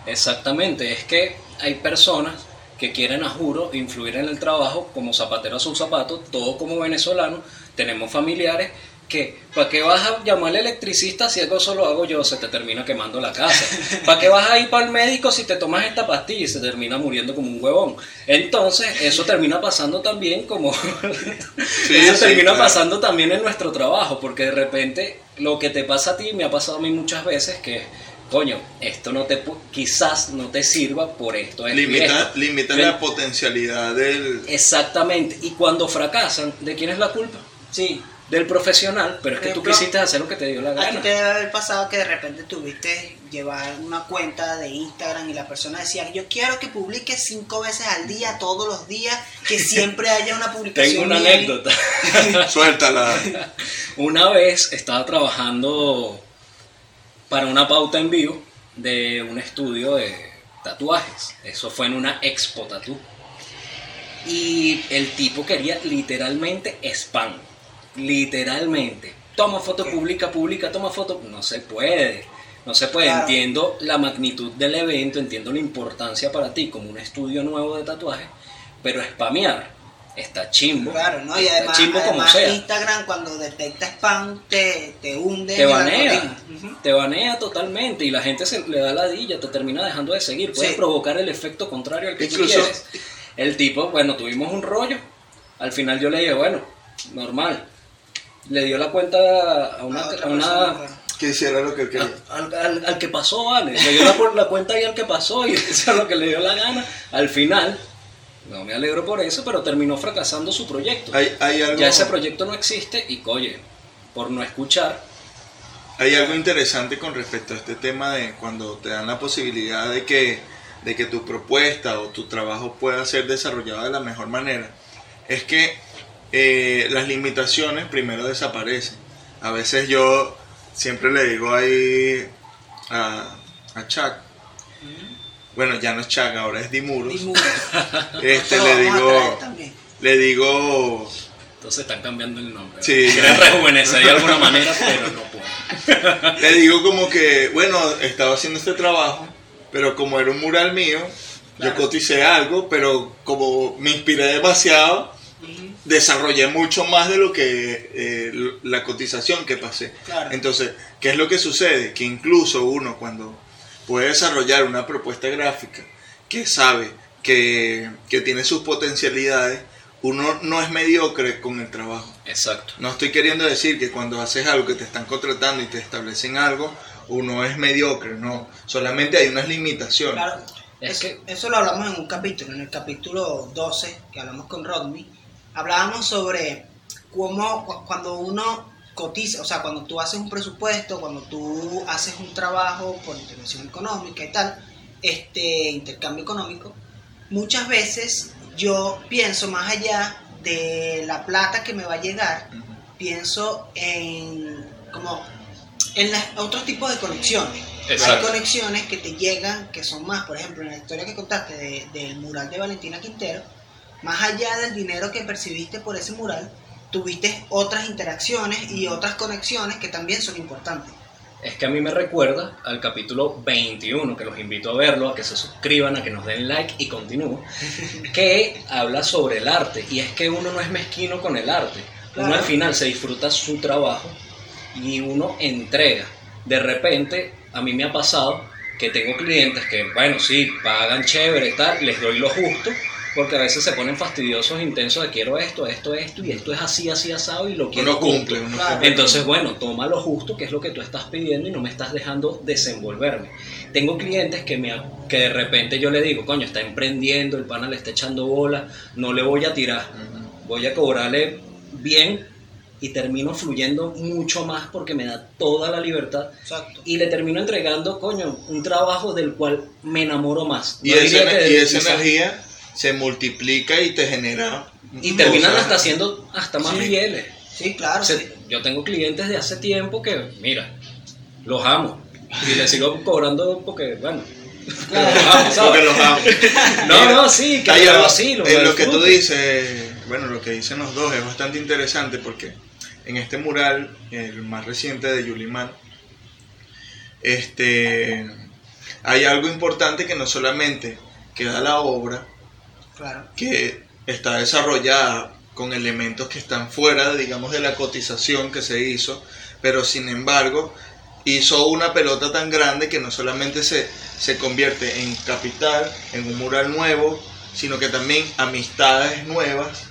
Exactamente, es que hay personas que quieren a juro influir en el trabajo como zapatero a sus zapatos, todos como venezolanos, tenemos familiares que, ¿para qué vas a llamar al electricista si eso solo hago yo? Se te termina quemando la casa. ¿Para qué vas a ir para el médico si te tomas esta pastilla y se termina muriendo como un huevón? Entonces, eso termina pasando también como... [LAUGHS] eso termina pasando también en nuestro trabajo, porque de repente lo que te pasa a ti me ha pasado a mí muchas veces que coño, esto no te quizás no te sirva por esto. limita limita la potencialidad del... Exactamente. Y cuando fracasan, ¿de quién es la culpa? Sí del profesional, pero es que tú quisiste hacer lo que te dio la gana. A ti te debe haber pasado que de repente tuviste llevar una cuenta de Instagram y la persona decía, yo quiero que publique cinco veces al día, todos los días, que [LAUGHS] siempre haya una publicación. Tengo una anécdota. [LAUGHS] Suéltala. [LAUGHS] Una vez estaba trabajando para una pauta en vivo de un estudio de tatuajes. Eso fue en una expo tatu. Y el tipo quería literalmente spam literalmente. Toma foto pública, pública, toma foto. No se puede. No se puede. Entiendo la magnitud del evento, entiendo la importancia para ti como un estudio nuevo de tatuaje, pero spamear está chimbo. Claro, ¿no? Y además, Instagram cuando detecta spam te, te hunde. Te banea. Te banea totalmente y la gente se le da la dilla, te termina dejando de seguir. Puede provocar el efecto contrario al que tú quieres. El tipo, bueno, tuvimos un rollo. Al final yo le dije, bueno, normal le dio la cuenta a una... A una que hiciera lo que quería. Al, que pasó, vale. Le dio la, la cuenta ahí al que pasó y [LAUGHS] hizo lo que le dio la gana. Al final, no me alegro por eso, pero terminó fracasando su proyecto. Hay, hay algo... Ya ese proyecto no existe y, coye, por no escuchar. Hay algo interesante con respecto a este tema de cuando te dan la posibilidad de que, de que tu propuesta o tu trabajo pueda ser desarrollado de la mejor manera. Es que eh, las limitaciones primero desaparecen. A veces yo siempre le digo ahí a, a Chuck, bueno, ya no es Chuck, ahora es Dimuros. [LAUGHS] este, le digo, le digo... Entonces están cambiando el nombre. Sí. Quieren [LAUGHS] rejuvenecer de alguna manera, pero no puedo. [LAUGHS] le digo como que, bueno, estaba haciendo este trabajo, pero como era un mural mío, yo coticé algo, pero como me inspiré demasiado, desarrollé mucho más de lo que eh, la cotización que pasé. Entonces, ¿qué es lo que sucede? Que incluso uno cuando puede desarrollar una propuesta gráfica que sabe que, tiene sus potencialidades, uno no es mediocre con el trabajo. Exacto. No estoy queriendo decir que cuando haces algo que te están contratando y te establecen algo, uno es mediocre, no. Solamente hay unas limitaciones. Claro. Es que... Eso lo hablamos en un capítulo, en el capítulo 12, que hablamos con Rodney, hablábamos sobre cómo cuando uno cotiza, o sea, cuando tú haces un presupuesto, cuando tú haces un trabajo por intervención económica y tal, este intercambio económico, muchas veces yo pienso más allá de la plata que me va a llegar, pienso en como en otros tipos de conexiones. Hay conexiones que te llegan, que son más, por ejemplo, en la historia que contaste del mural de Valentina Quintero, más allá del dinero que percibiste por ese mural, tuviste otras interacciones y otras conexiones que también son importantes. Es que a mí me recuerda al capítulo 21, que los invito a verlo, a que se suscriban, a que nos den like y continúo, [LAUGHS] que habla sobre el arte. Y es que uno no es mezquino con el arte. Uno al final se disfruta su trabajo y uno entrega. De repente, a mí me ha pasado que tengo clientes que, bueno, sí, pagan chévere, tal, les doy lo justo, porque a veces se ponen fastidiosos, intensos de quiero esto, esto, esto, y esto es así, así, asado, y lo quiero no cumple, Entonces, bueno, toma lo justo, que es lo que tú estás pidiendo, y no me estás dejando desenvolverme. Tengo clientes que, me, que de repente yo le digo, coño, está emprendiendo, el pana le está echando bola, no le voy a tirar, voy a cobrarle bien y termino fluyendo mucho más porque me da toda la libertad y le termino entregando, coño, un trabajo del cual me enamoro más. y, esa energía se multiplica y te genera. Y terminan hasta haciendo hasta más fieles. Sí, claro. Yo tengo clientes de hace tiempo que, mira, los amo. Y les sigo cobrando porque, bueno. porque los amo. no, no, sí, que algo así. Lo, en lo que tú dices, bueno, lo que dicen los dos es bastante interesante porque en este mural, el más reciente de Yuliman, este, hay algo importante que no solamente queda la obra, Claro. que está desarrollada con elementos que están fuera, digamos, de la cotización que se hizo, pero sin embargo hizo una pelota tan grande que no solamente se, se convierte en capital, en un mural nuevo, sino que también amistades nuevas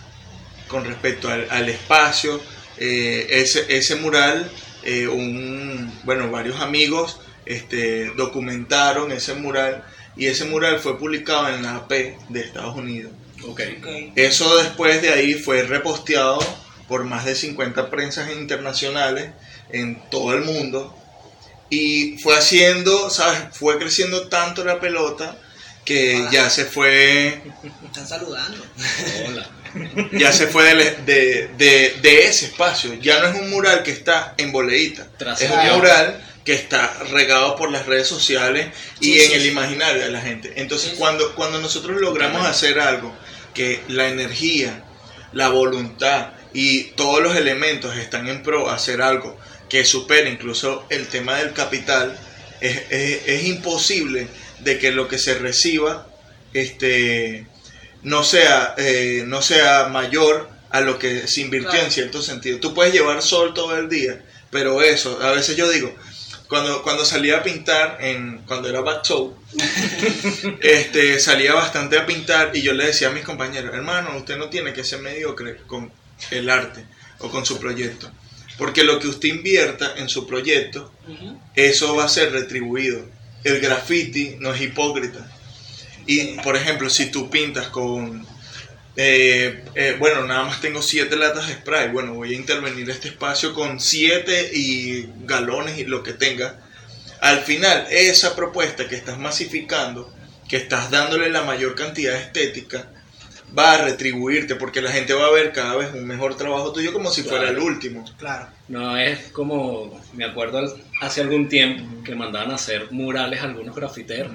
con respecto al, al espacio. Eh, ese, ese mural, eh, un, bueno, varios amigos este, documentaron ese mural y ese mural fue publicado en la AP de Estados Unidos. Ok. Ok. Eso después de ahí fue reposteado por más de 50 prensas internacionales en todo el mundo y fue haciendo, ¿sabes? Fue creciendo tanto la pelota que ya se fue, Me están saludando. Hola. ya se fue de, de- de- de ese espacio. Ya no es un mural que está en boleíta, es un mural que está regado por las redes sociales y Sí, en sí, el imaginario de la gente. Entonces, cuando, cuando nosotros logramos hacer algo que la energía, la voluntad y todos los elementos están en pro a hacer algo que supere incluso el tema del capital, es, es- es imposible de que lo que se reciba este, no, sea, eh, no sea mayor a lo que se invirtió Claro. en cierto sentido. Tú puedes llevar sol todo el día, pero eso, a veces yo digo, cuando, cuando salía a pintar, en, cuando era show, [LAUGHS] este, salía bastante a pintar y yo le decía a mis compañeros, hermano, usted no tiene que ser mediocre con el arte o con su proyecto. Porque lo que usted invierta en su proyecto, eso va a ser retribuido. El graffiti no es hipócrita. Y, por ejemplo, si tú pintas con, eh, eh, bueno, nada más tengo siete latas de spray, bueno, voy a intervenir este espacio con siete y galones y lo que tenga. Al final, esa propuesta que estás masificando, que estás dándole la mayor cantidad de estética, va a retribuirte porque la gente va a ver cada vez un mejor trabajo tuyo como si fuera el último. Claro. No es como, me acuerdo hace algún tiempo que mandaban a hacer murales a algunos grafiteros.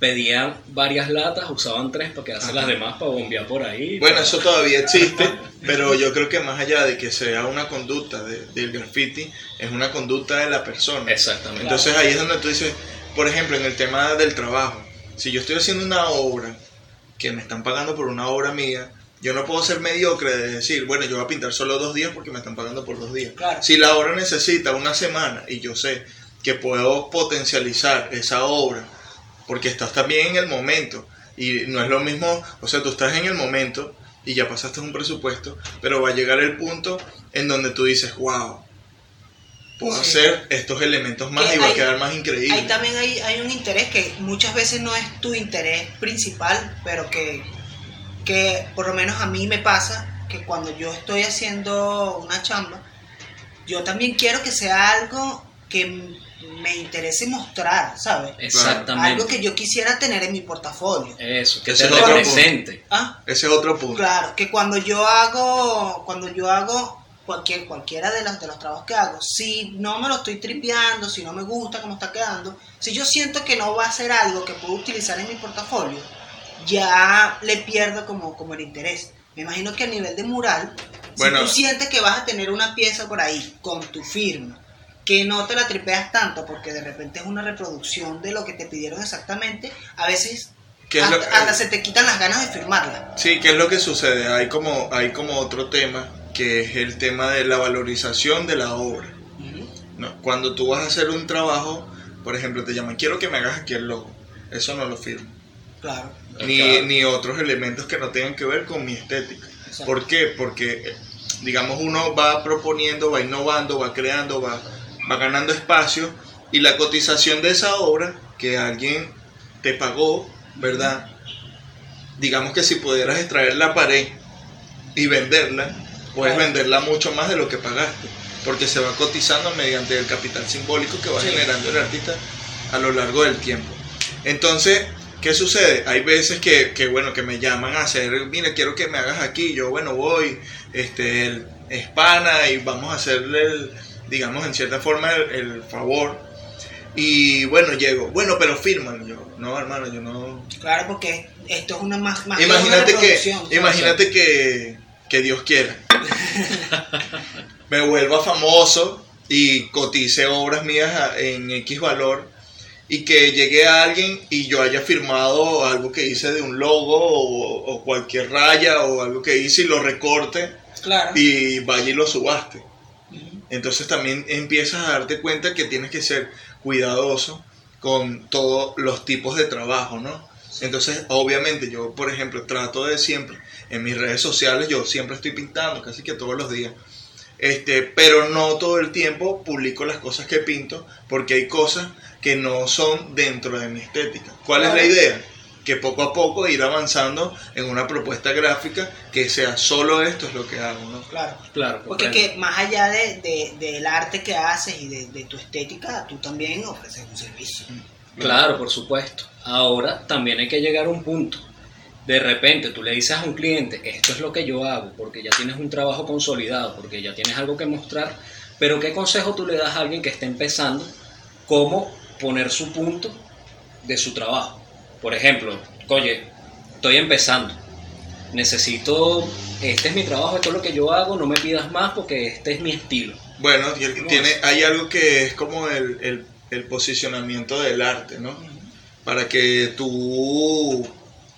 Pedían varias latas, usaban tres para quedarse Ajá. las demás para bombear por ahí. Bueno, para- eso todavía existe, [LAUGHS] pero yo creo que más allá de que sea una conducta de- del graffiti, es una conducta de la persona. Exactamente. Entonces ahí es donde tú dices, por ejemplo, en el tema del trabajo, si yo estoy haciendo una obra, que me están pagando por una obra mía, yo no puedo ser mediocre de decir, bueno, yo voy a pintar solo dos días porque me están pagando por dos días. Claro. Si la obra necesita una semana y yo sé que puedo potencializar esa obra, porque estás también en el momento, y no es lo mismo, o sea, tú estás en el momento y ya pasaste un presupuesto, pero va a llegar el punto en donde tú dices, wow, puedo Sí. hacer estos elementos más y va a quedar más increíble. Ahí también hay, hay un interés que muchas veces no es tu interés principal, pero que, que por lo menos a mí me pasa que cuando yo estoy haciendo una chamba, yo también quiero que sea algo que me interese mostrar, ¿sabes? Exactamente. Algo que yo quisiera tener en mi portafolio. Eso, que Ese te es represente. Ah, Ese es otro punto. Claro, que cuando yo hago, cuando yo hago cualquier, cualquiera de los, de los trabajos que hago, si no me lo estoy tripeando, si no me gusta cómo está quedando, si yo siento que no va a ser algo que puedo utilizar en mi portafolio, ya le pierdo como, como el interés. Me imagino que a nivel de mural, Bueno. si tú sientes que vas a tener una pieza por ahí con tu firma, que no te la tripeas tanto porque de repente es una reproducción de lo que te pidieron exactamente, a veces ¿Qué es hasta, lo- hasta se te quitan las ganas de firmarla. Sí, ¿qué es lo que sucede? Hay como, hay como otro tema, que es el tema de la valorización de la obra. Cuando tú vas a hacer un trabajo, por ejemplo, te llaman, quiero que me hagas aquí el logo. Eso no lo firmo. Claro. Ni, Claro. ni otros elementos que no tengan que ver con mi estética. Exacto. ¿Por qué? Porque, digamos, uno va proponiendo, va innovando, va creando, va, va ganando espacio y la cotización de esa obra que alguien te pagó, ¿verdad? Digamos que si pudieras extraer la pared y venderla, puedes venderla mucho más de lo que pagaste, porque se va cotizando mediante el capital simbólico que va Sí. generando el artista a lo largo del tiempo. Entonces, ¿qué sucede? Hay veces que, que, bueno, que me llaman a hacer, mira, quiero que me hagas aquí, yo, bueno, voy, este, el, es pana y vamos a hacerle, el, digamos, en cierta forma el, el favor. Y bueno, llego, bueno, pero firman yo, no, hermano, yo no... Claro, porque esto es una más, más Imagínate una que, imagínate que, que Dios quiera. [LAUGHS] me vuelva famoso y cotice obras mías en X valor y que llegue a alguien y yo haya firmado algo que hice de un logo o, o cualquier raya o algo que hice y lo recorte Claro. y vaya y lo subaste. Entonces también empiezas a darte cuenta que tienes que ser cuidadoso con todos los tipos de trabajo, ¿no? Entonces, obviamente, yo, por ejemplo, trato de siempre, en mis redes sociales, yo siempre estoy pintando, casi que todos los días. Este, pero no todo el tiempo publico las cosas que pinto, porque hay cosas que no son dentro de mi estética. ¿Cuál es la idea? Que poco a poco ir avanzando en una propuesta gráfica que sea solo esto es lo que hago, ¿no? Claro. Claro, Porque que más allá de, de- del arte que haces y de, de tu estética, tú también ofreces un servicio. Claro, por supuesto. Ahora también hay que llegar a un punto. De repente tú le dices a un cliente, esto es lo que yo hago, porque ya tienes un trabajo consolidado, porque ya tienes algo que mostrar, pero ¿qué consejo tú le das a alguien que está empezando? ¿Cómo poner su punto de su trabajo? Por ejemplo, oye, estoy empezando, necesito, este es mi trabajo, esto es lo que yo hago, no me pidas más porque este es mi estilo. Bueno, y el- ¿Cómo tiene, hay algo que es como el, el- el posicionamiento del arte, ¿no? Para que tú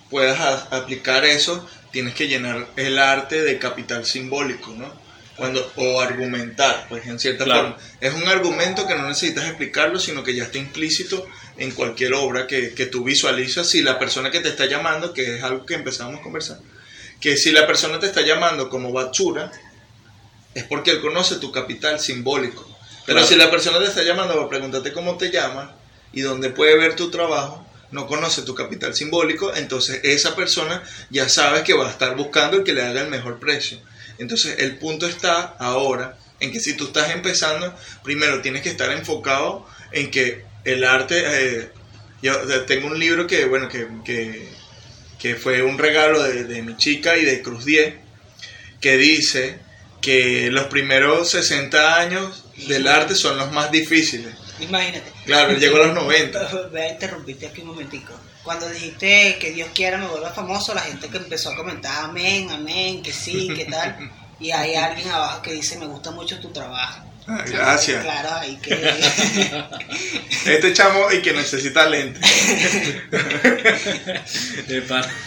puedas a- aplicar eso, tienes que llenar el arte de capital simbólico, ¿no? Cuando, o argumentar, pues en cierta Claro. forma. Es un argumento que no necesitas explicarlo, sino que ya está implícito en cualquier obra que, que tú visualizas. Si la persona que te está llamando, que es algo que empezamos a conversar, que si la persona te está llamando como Batsura, es porque él conoce tu capital simbólico. Pero Claro. si la persona te está llamando para preguntarte cómo te llamas y dónde puede ver tu trabajo, no conoce tu capital simbólico, entonces esa persona ya sabe que va a estar buscando el que le haga el mejor precio. Entonces el punto está ahora en que si tú estás empezando, primero tienes que estar enfocado en que el arte... eh, yo tengo un libro que, bueno, que, que, que fue un regalo de, de mi chica y de Cruz 10, que dice que los primeros 60 años del arte son los más difíciles. Imagínate. Claro, él llegó a los 90. [LAUGHS] Voy a interrumpirte aquí un momentico. Cuando dijiste que Dios quiera me vuelva famoso, la gente que empezó a comentar amén, amén, que sí, que tal. [LAUGHS] Y hay alguien abajo que dice me gusta mucho tu trabajo. Ah, gracias. Claro, ahí que... [LAUGHS] Este chamo y que necesita lente.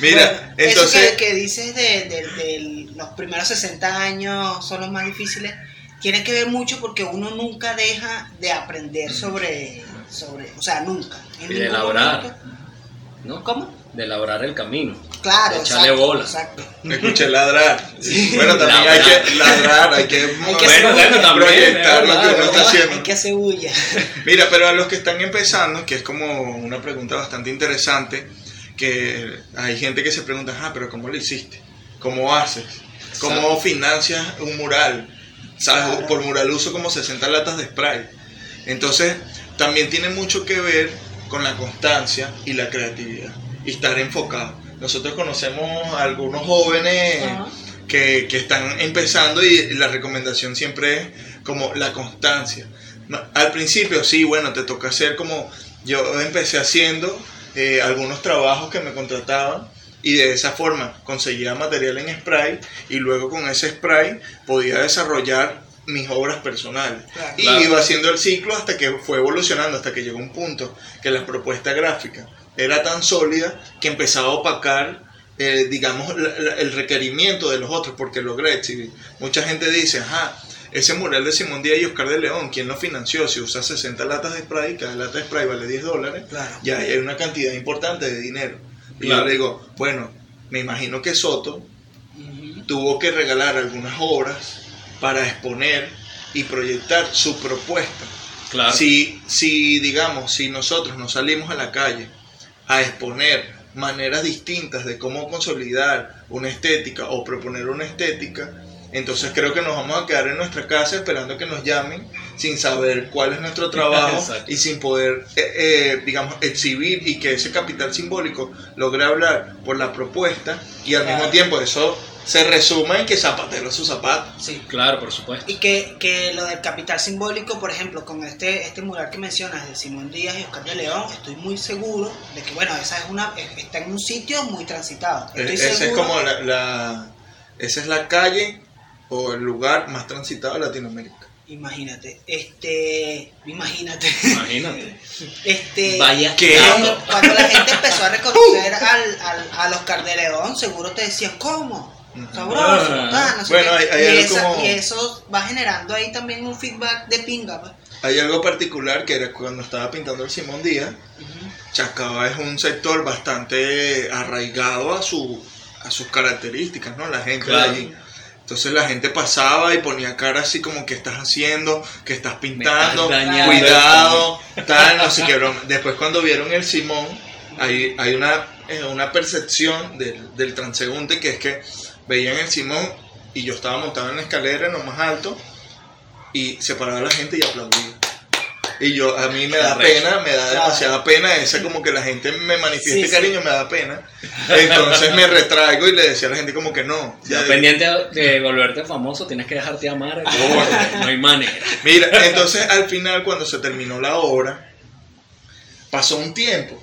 Mira, Bueno, entonces... Eso que, que dices de, de- de los primeros 60 años son los más difíciles, tiene que ver mucho porque uno nunca deja de aprender sobre... sobre o sea, nunca. En Y de elaborar. momento- ¿no? ¿Cómo? De labrar el camino. Claro, echarle exacto, bola. exacto. Me escuché [LAUGHS] ladrar. Bueno, también Ladrar. hay que ladrar, hay que, Hay que Bueno, bueno, también, proyectar lo que verdad, uno está haciendo. Hay que hacer bulla. [LAUGHS] Mira, pero a los que están empezando, que es como una pregunta bastante interesante, que hay gente que se pregunta, ah, pero ¿cómo lo hiciste? ¿Cómo haces? ¿Cómo Exacto. financias un mural? ¿Sabes? Claro. Por mural uso como 60 latas de spray. Entonces, también tiene mucho que ver con la constancia y la creatividad y estar enfocado. Nosotros conocemos a algunos jóvenes Ajá. que, que están empezando y la recomendación siempre es como la constancia. No, Al principio sí, bueno, te toca hacer como yo empecé haciendo eh, algunos trabajos que me contrataban y de esa forma conseguía material en spray y luego con ese spray podía desarrollar mis obras personales. Claro. Y Claro. iba haciendo el ciclo hasta que fue evolucionando, hasta que llegó un punto que la propuesta gráfica era tan sólida que empezaba a opacar, eh, digamos, la- la- el requerimiento de los otros, porque logré exhibir. Mucha gente dice, ajá, ese mural de Simón Díaz y Oscar de León, ¿quién lo financió? Si usa 60 latas de spray, cada lata de spray vale 10 dólares, Claro. ya hay una cantidad importante de dinero. Y Claro. yo le digo, bueno, me imagino que Soto tuvo que regalar algunas obras para exponer y proyectar su propuesta. Claro. Si, si, digamos, si nosotros nos salimos a la calle a exponer maneras distintas de cómo consolidar una estética o proponer una estética, entonces creo que nos vamos a quedar en nuestra casa esperando que nos llamen sin saber cuál es nuestro [LAUGHS] trabajo Exacto. y sin poder, eh, eh, digamos, exhibir y que ese capital simbólico logre hablar por la propuesta y al mismo tiempo eso se resume en que zapatero es su zapato. Sí. Claro, por supuesto. Y que, que lo del capital simbólico, por ejemplo, con este, este mural que mencionas de Simón Díaz y Oscar de León, estoy muy seguro de que, bueno, esa es una es- está en un sitio muy transitado. Estoy Esa es seguro- como la, la- esa es la calle o el lugar más transitado de Latinoamérica. Imagínate, este, imagínate, Imagínate. [LAUGHS] este, Vaya cuando, cuando la gente empezó a reconocer al, al, a los Cardereón, seguro te decían, ¿cómo? Sabroso, Ah. tal, no sé Bueno, qué. hay- hay y, algo esa- como- y eso va generando ahí también un feedback de pinga, pues. Hay algo particular que era cuando estaba pintando el Simón Díaz, Chacaba es un sector bastante arraigado a su a sus características, ¿no? La gente Claro. de allí. Entonces la gente pasaba y ponía cara así como que estás haciendo, que estás pintando, estás cuidado, tal, no sé qué broma. Después cuando vieron el Simón, hay, hay una, eh, una percepción del, del transeúnte que es que veían el Simón y yo estaba montado en la escalera en lo más alto y se paraba la gente y aplaudía. Y yo, a mí me da pena, me da demasiada pena esa como que la gente me manifieste Sí, sí. cariño, me da pena. Entonces me retraigo y le decía a la gente como que no. Ya ya- pendiente de volverte famoso, tienes que dejarte amar. porque no hay manera. Mira, entonces al final cuando se terminó la obra, pasó un tiempo.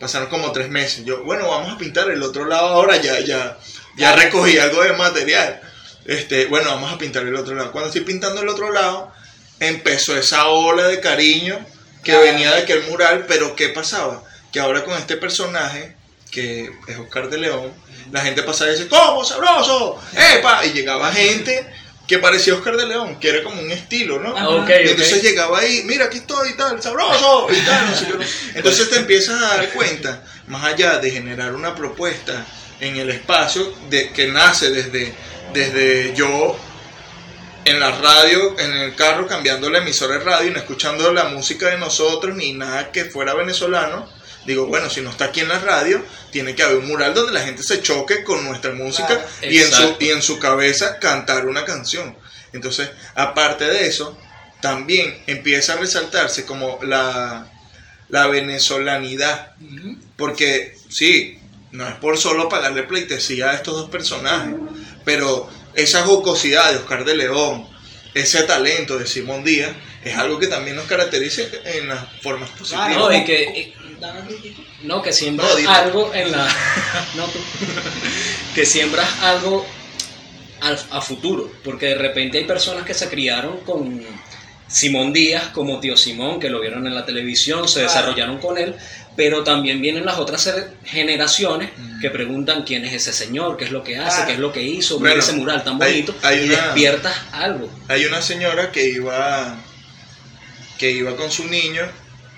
Pasaron como tres meses. Yo, bueno, vamos a pintar el otro lado ahora, ya, ya, ya recogí algo de material. Este, bueno, vamos a pintar el otro lado. Cuando estoy pintando el otro lado, empezó esa ola de cariño que Claro. venía de aquel mural, pero ¿qué pasaba? Que ahora con este personaje, que es Oscar de León, la gente pasaba y decía, ¿cómo? ¡Sabroso! ¡Epa! Y llegaba gente que parecía Oscar de León, que era como un estilo, ¿no? Ok, Y entonces ok. llegaba ahí, mira, aquí estoy y tal, sabroso y tal, no sé qué. [LAUGHS] Entonces te empiezas a dar cuenta, más allá de generar una propuesta en el espacio de, que nace desde, desde yo en la radio, en el carro, cambiando la emisora de radio y no escuchando la música de nosotros ni nada que fuera venezolano. Digo, bueno, si no está aquí en la radio, tiene que haber un mural donde la gente se choque con nuestra música Claro. y, en su, y en su cabeza cantar una canción. Entonces, aparte de eso, también empieza a resaltarse como la, la venezolanidad. Porque sí, no es por solo pagarle pleitesía a estos dos personajes, pero esa jocosidad de Oscar de León, ese talento de Simón Díaz, es algo que también nos caracteriza en las formas positivas. Claro. No, y que, y- no, que siembras No, algo en la. [LAUGHS] No, tú. Que siembras algo al- a futuro. Porque de repente hay personas que se criaron con Simón Díaz como tío Simón, que lo vieron en la televisión, se Claro. desarrollaron con él. Pero también vienen las otras generaciones Mm. que preguntan quién es ese señor, qué es lo que hace, qué es lo que hizo, Bueno, ese mural tan bonito. hay y una- despiertas algo. Hay una señora que iba que iba con su niño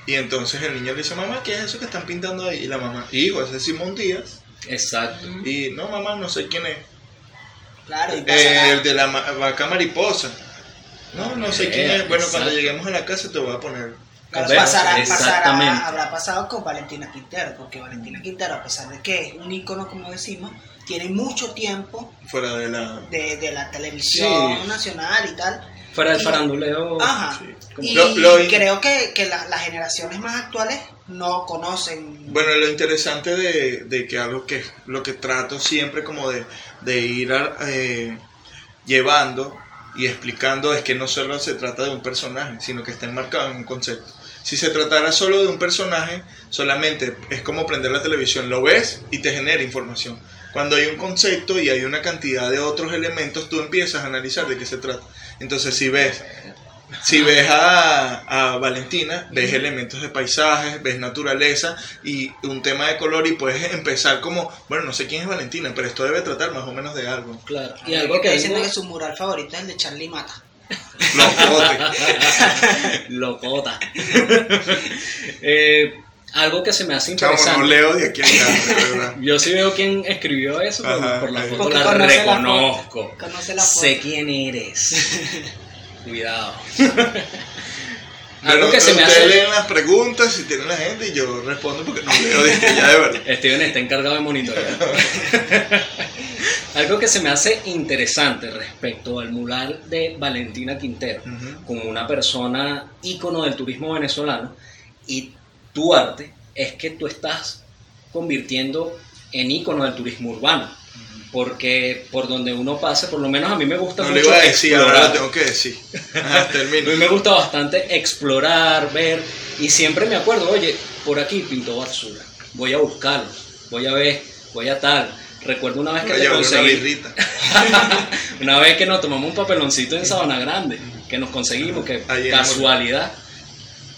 y entonces el niño le dice, mamá, ¿qué es eso que están pintando ahí? Y la mamá, hijo, ese es Simón Díaz. Exacto. Y no, mamá, no sé quién es. Claro, y pasa Eh, el de la vaca mariposa. No, no sé quién es. Bueno, cuando lleguemos a la casa te voy a poner. Pasará- Exactamente. pasará- habrá pasado con Valentina Quintero, porque Valentina Quintero, a pesar de que es un ícono, como decimos, tiene mucho tiempo Fuera de la. de, de la televisión Sí. nacional y tal. Fuera del faranduleo. Ajá. sí. Y Lo- lo- creo que, que la- las generaciones más actuales no conocen. Bueno, lo interesante de, de que algo que lo que trato siempre como de, de ir a- eh, llevando y explicando es que no solo se trata de un personaje, sino que está enmarcado en un concepto. Si se tratara solo de un personaje, solamente es como prender la televisión, lo ves y te genera información. Cuando hay un concepto y hay una cantidad de otros elementos, tú empiezas a analizar de qué se trata. Entonces, si ves si ves a, a Valentina, ves elementos de paisajes, ves naturaleza y un tema de color y puedes empezar como, bueno, no sé quién es Valentina, pero esto debe tratar más o menos de algo. Claro. Y algo que diciendo que su mural favorito es el de Charlie Mata. Locote. Locota. [LAUGHS] Eh, algo que se me hace interesante. no leo de aquí a allá, verdad. [LAUGHS] Yo sí veo quién escribió eso, por- Ajá, por la foto Porque la conoce la reconozco. foto, conoce la sé foto. quién eres. [LAUGHS] Cuidado. Pero algo que se me ustedes hace. leen las preguntas si tienen la gente y yo respondo porque no leo de aquí a allá de verdad. Steven está encargado de monitorear. Algo que se me hace interesante respecto al mural de Valentina Quintero, Ujú. como una persona ícono del turismo venezolano, y tu arte es que tú estás convirtiendo en ícono del turismo urbano. Porque por donde uno pase, por lo menos a mí me gusta No mucho le iba a decir, ahora lo tengo que decir. Ajá, [LAUGHS] A mí me gusta bastante explorar, ver, y siempre me acuerdo, oye, por aquí pintó basura, voy a buscarlo, voy a ver, voy a tal. Recuerdo una vez que te una conseguí, birrita. [LAUGHS] Una vez que nos tomamos un papeloncito en Sabana Grande, que nos conseguimos, que Ahí casualidad.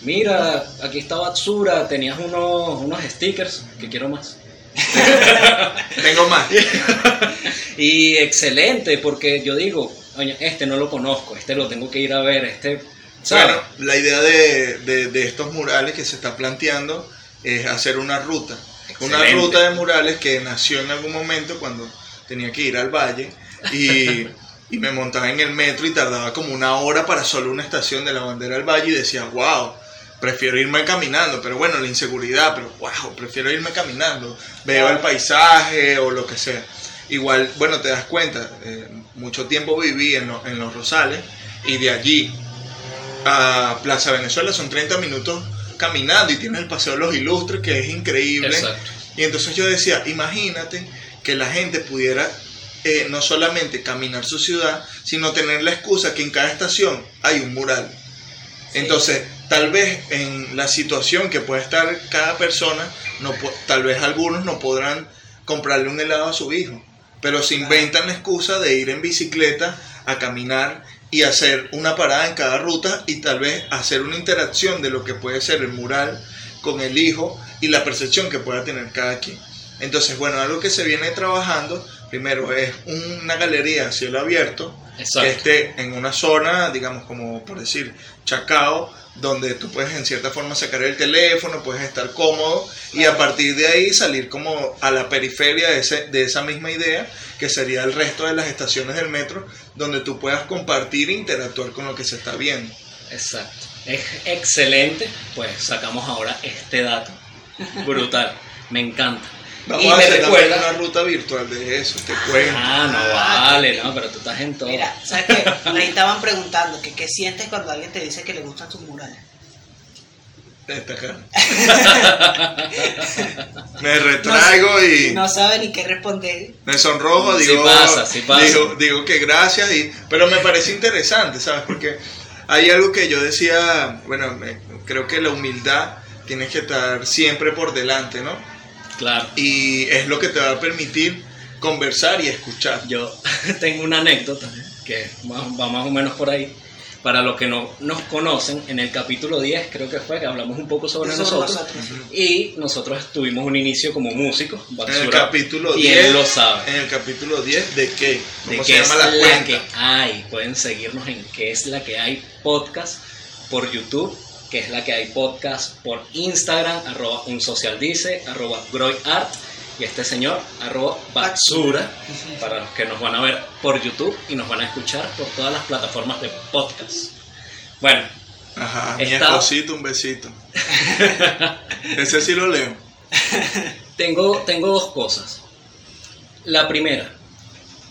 Mira, aquí está Batsura, tenías unos, unos stickers, que quiero más. [LAUGHS] Tengo más. [LAUGHS] Y excelente, porque yo digo, oye, este no lo conozco, este lo tengo que ir a ver, este... ¿sabes? Bueno, la idea de, de- de estos murales que se está planteando es hacer una ruta. Una Excelente. ruta de murales que nació en algún momento cuando tenía que ir al valle y, [LAUGHS] y me montaba en el metro y tardaba como una hora para solo una estación de la bandera del valle y decía, wow, prefiero irme caminando, pero bueno, la inseguridad, pero wow, prefiero irme caminando, veo el paisaje o lo que sea. Igual, bueno, te das cuenta, eh, mucho tiempo viví en, lo- en Los Rosales y de allí a Plaza Venezuela son 30 minutos caminando y tienes el Paseo de los Ilustres que es increíble. Exacto. Y entonces yo decía, imagínate que la gente pudiera eh, no solamente caminar su ciudad, sino tener la excusa que en cada estación hay un mural. Entonces, tal vez en la situación que puede estar cada persona, no, tal vez algunos no podrán comprarle un helado a su hijo, pero se inventan la excusa de ir en bicicleta a caminar y hacer una parada en cada ruta y tal vez hacer una interacción de lo que puede ser el mural con el hijo y la percepción que pueda tener cada quien. Entonces, bueno, algo que se viene trabajando, primero es una galería a cielo abierto, Exacto. que esté en una zona, digamos, como por decir, Chacao, donde tú puedes en cierta forma sacar el teléfono, puedes estar cómodo y a partir de ahí salir como a la periferia de, ese, de esa misma idea, que sería el resto de las estaciones del metro, donde tú puedas compartir e interactuar con lo que se está viendo. Exacto. Es excelente, pues sacamos ahora este dato. Brutal. Me encanta. Vamos y a me hacer también recuerda... una ruta virtual de eso, te cuento. Ah, no Ah, vale, no, pero tú estás en todo. Mira, ¿sabes qué? Ahí estaban preguntando que qué sientes cuando alguien te dice que le gustan tus murales. [LAUGHS] Me retraigo y... No sabe ni qué responder. Me sonrojo, Sí digo, pasa, sí pasa. digo, digo que gracias, y, pero me parece interesante, ¿sabes? Porque hay algo que yo decía, bueno, me- creo que la humildad tiene que estar siempre por delante, ¿no? Claro. Y es lo que te va a permitir conversar y escuchar. Yo [LAUGHS] tengo una anécdota que va va más o menos por ahí. Para los que no nos conocen, en el capítulo 10 creo que fue que hablamos un poco sobre nosotros. nosotros. Y nosotros tuvimos un inicio como músicos. En el capítulo y 10, él lo sabe. en el capítulo 10 de qué, de ¿cómo qué se es llama la la cuenta? que hay. Pueden seguirnos en qué es la que hay podcast por YouTube, que es la que hay podcast por Instagram, arroba un social dice, arroba groyart, y este señor, arroba Batsura, para los que nos van a ver por YouTube y nos van a escuchar por todas las plataformas de podcast. Bueno, Ajá, mi esposito, un besito. [LAUGHS] Ese sí lo leo. tengo, tengo dos cosas. La primera,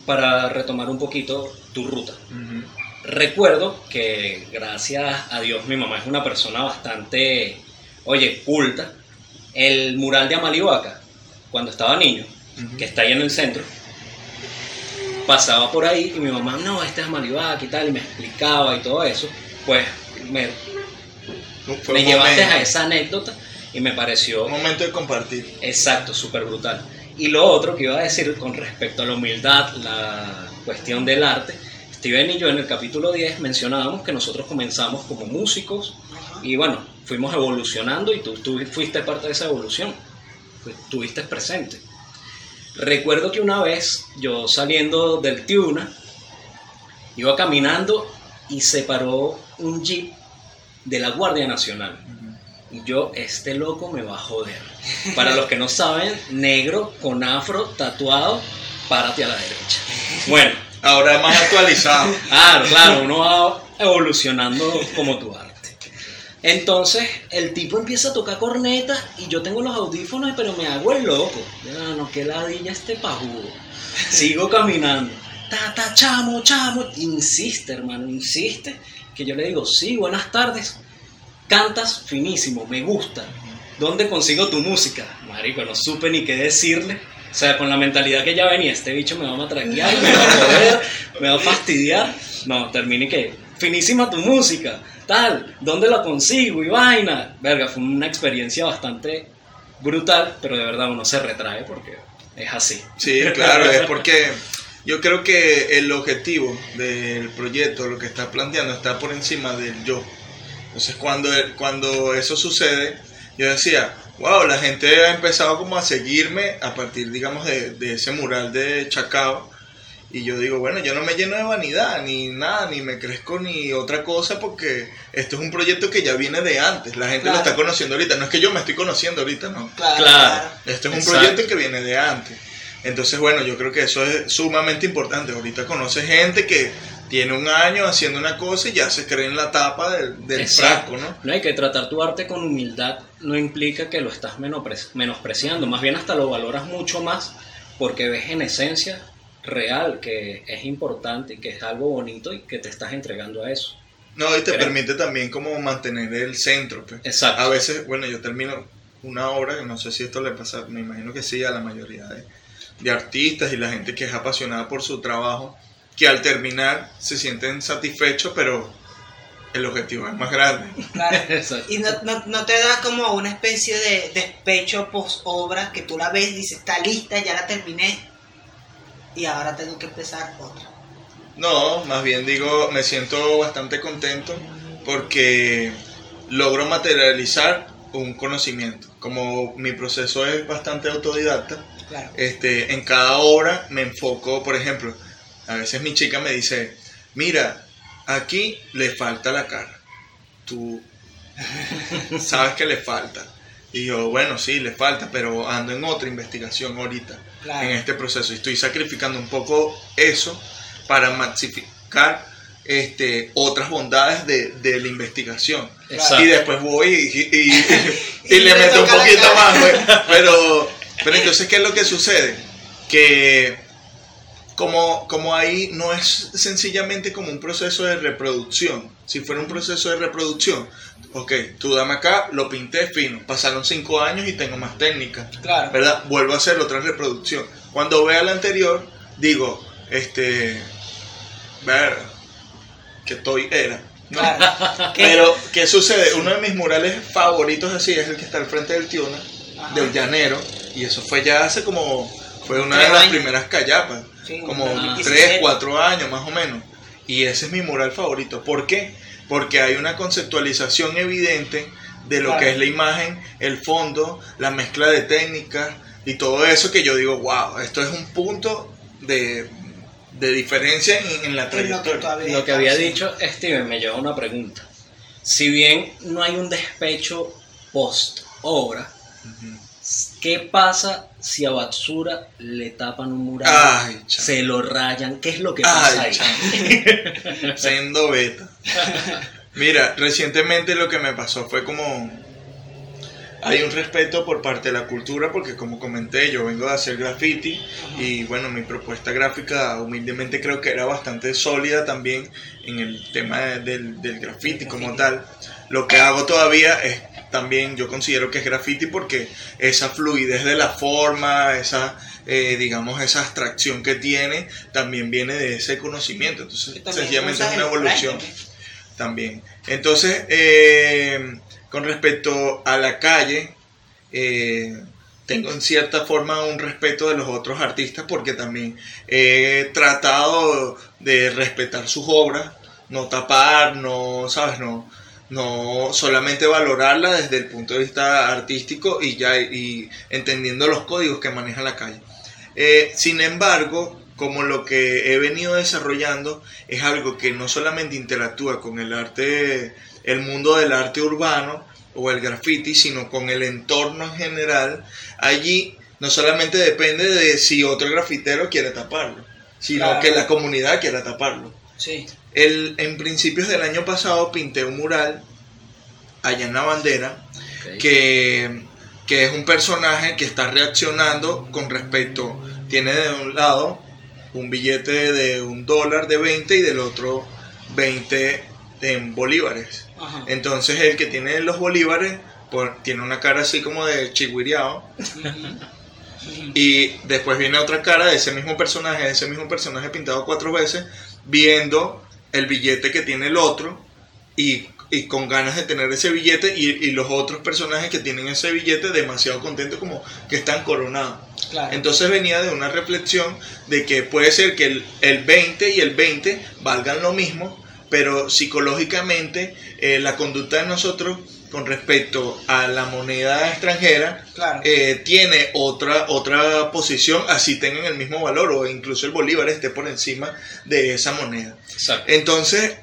para retomar un poquito tu ruta. Recuerdo que gracias a Dios mi mamá es una persona bastante, oye, culta. El mural de Amalioaca, cuando estaba niño, que está ahí en el centro, pasaba por ahí y mi mamá, no, este es Amalioaca y tal, y me explicaba y todo eso. Pues me, llevaste momento, a esa anécdota y me pareció un momento de compartir. Exacto, súper brutal. Y lo otro que iba a decir con respecto a la humildad, la cuestión del arte, Steven y yo en el capítulo 10 mencionábamos que nosotros comenzamos como músicos y bueno, fuimos evolucionando y tú, tú fuiste parte de esa evolución, Fu- estuviste presente. Recuerdo que una vez yo saliendo del Tiuna, iba caminando y se paró un jeep de la Guardia Nacional. Y yo, este loco me va a joder. Para los que no saben, negro con afro tatuado, párate a la derecha. Bueno, Ahora más actualizado. claro, claro, uno va evolucionando como tu arte. Entonces, el tipo empieza a tocar corneta y yo tengo los audífonos, pero me hago el loco. Ya, no, que ladilla este pajudo. [LAUGHS] Sigo caminando. Ta, ta, chamo, chamo. Insiste, hermano, insiste. Que yo le digo, sí, buenas tardes. Cantas finísimo, me gusta. ¿Dónde consigo tu música? Marico, no supe ni qué decirle. O sea, con la mentalidad que ya venía, este bicho me va a matraquear, me va a joder, me va a fastidiar. No, termine que, finísima tu música, tal, ¿dónde la consigo? Y vaina. Verga, fue una experiencia bastante brutal, pero de verdad uno se retrae porque es así. Sí, claro, es porque Yo creo que el objetivo del proyecto, lo que está planteando, está por encima del yo. Entonces cuando, cuando eso sucede, yo decía, wow, la gente ha empezado como a seguirme a partir, digamos, de, de ese mural de Chacao. Y yo digo, bueno, yo no me lleno de vanidad, ni nada, ni me crezco ni otra cosa, porque esto es un proyecto que ya viene de antes. La gente lo está conociendo ahorita. No es que yo me estoy conociendo ahorita, no. Claro. Claro. Esto es un Exacto. proyecto que viene de antes. Entonces, bueno, yo creo que eso es sumamente importante. Ahorita conoce gente que tiene un año haciendo una cosa y ya se cree en la tapa del, del frasco, ¿no? No hay que tratar tu arte con humildad, no implica que lo estás menospreciando, más bien hasta lo valoras mucho más porque ves en esencia real que es importante y que es algo bonito y que te estás entregando a eso. No, y te permite también como mantener el centro. pues. Exacto. A veces, bueno, yo termino una obra, que no sé si esto le pasa, me imagino que sí a la mayoría de, de artistas y la gente que es apasionada por su trabajo, que al terminar se sienten satisfechos, pero el objetivo es más grande. [LAUGHS] Claro. [LAUGHS] Y no, no, no te da como una especie de despecho post obra que tú la ves y dices, está lista, ya la terminé y ahora tengo que empezar otra. No, más bien digo, me siento bastante contento porque logro materializar un conocimiento. Como mi proceso es bastante autodidacta, Claro. este, en cada obra me enfoco, por ejemplo, a veces mi chica me dice, mira, aquí le falta la cara. Tú sabes que le falta. Y yo, bueno, sí, le falta, pero ando en otra investigación ahorita, Claro. en este proceso. Y estoy sacrificando un poco eso para maxificar este, otras bondades de, de la investigación. Exacto. Y después voy y, y- y- [LAUGHS] y Y le meto un poquito más, güey. [LAUGHS] Pero, pero entonces, ¿qué es lo que sucede? Que como, como ahí no es sencillamente como un proceso de reproducción. Si fuera un proceso de reproducción, ok, tú dame acá, lo pinté fino. Pasaron cinco años y tengo más técnica. Claro. ¿Verdad? Vuelvo a hacer otra reproducción. Cuando vea la anterior, digo, este, ver, que estoy era. ¿no? Claro. [LAUGHS] ¿Qué? Pero, ¿qué sucede? Uno de mis murales favoritos así es el que está al frente del Tiuna, Ajá. del llanero, y eso fue ya hace como, fue una Tres de las años. primeras callapas, Sí, como como 3, 16. 4 años más o menos. Y ese es mi mural favorito. ¿Por qué? Porque hay una conceptualización evidente de lo Claro. que es la imagen, el fondo, la mezcla de técnicas y todo eso que yo digo, wow, esto es un punto de, de diferencia en, en la Es lo que trayectoria. Lo que había dicho Steven me lleva a una pregunta. Si bien no hay un despecho post obra. ¿qué pasa si a Batsura le tapan un mural? Ay, se lo rayan, ¿qué es lo que pasa Ay, ahí? [LAUGHS] beta. Mira, recientemente lo que me pasó fue como hay un respeto por parte de la cultura porque como comenté yo vengo de hacer graffiti y bueno mi propuesta gráfica humildemente creo que era bastante sólida también en el tema de- del, del graffiti como tal. Lo que hago todavía es también yo considero que es graffiti porque esa fluidez de la forma esa eh, digamos esa abstracción que tiene también viene de ese conocimiento. Entonces sencillamente es una evolución. También. Entonces, eh, con respecto a la calle, eh, tengo en cierta forma un respeto de los otros artistas porque también he tratado de respetar sus obras, no tapar, no, ¿sabes? No, no solamente valorarla desde el punto de vista artístico y ya y entendiendo los códigos que maneja la calle. Eh, sin embargo, como lo que he venido desarrollando es algo que no solamente interactúa con el arte, el mundo del arte urbano o el graffiti, sino con el entorno en general, allí no solamente depende de si otro grafitero quiere taparlo, sino Claro. que la comunidad quiera taparlo. Sí. El, en principios del año pasado pinté un mural allá en la bandera Ok. que, que es un personaje que está reaccionando con respecto, tiene de un lado un billete de un dólar de 20 y del otro 20 en bolívares. Ajá. Entonces el que tiene los bolívares por- tiene una cara así como de chigüireado y después viene otra cara de ese mismo personaje, de ese mismo personaje pintado cuatro veces, viendo el billete que tiene el otro y y con ganas de tener ese billete y, y los otros personajes que tienen ese billete demasiado contentos como que están coronados. Claro. Entonces venía de una reflexión de que puede ser que el, el 20 y el 20 valgan lo mismo, pero psicológicamente eh, la conducta de nosotros con respecto a la moneda extranjera Claro. eh, tiene otra, otra posición, así tengan el mismo valor o incluso el bolívar esté por encima de esa moneda. Exacto. Entonces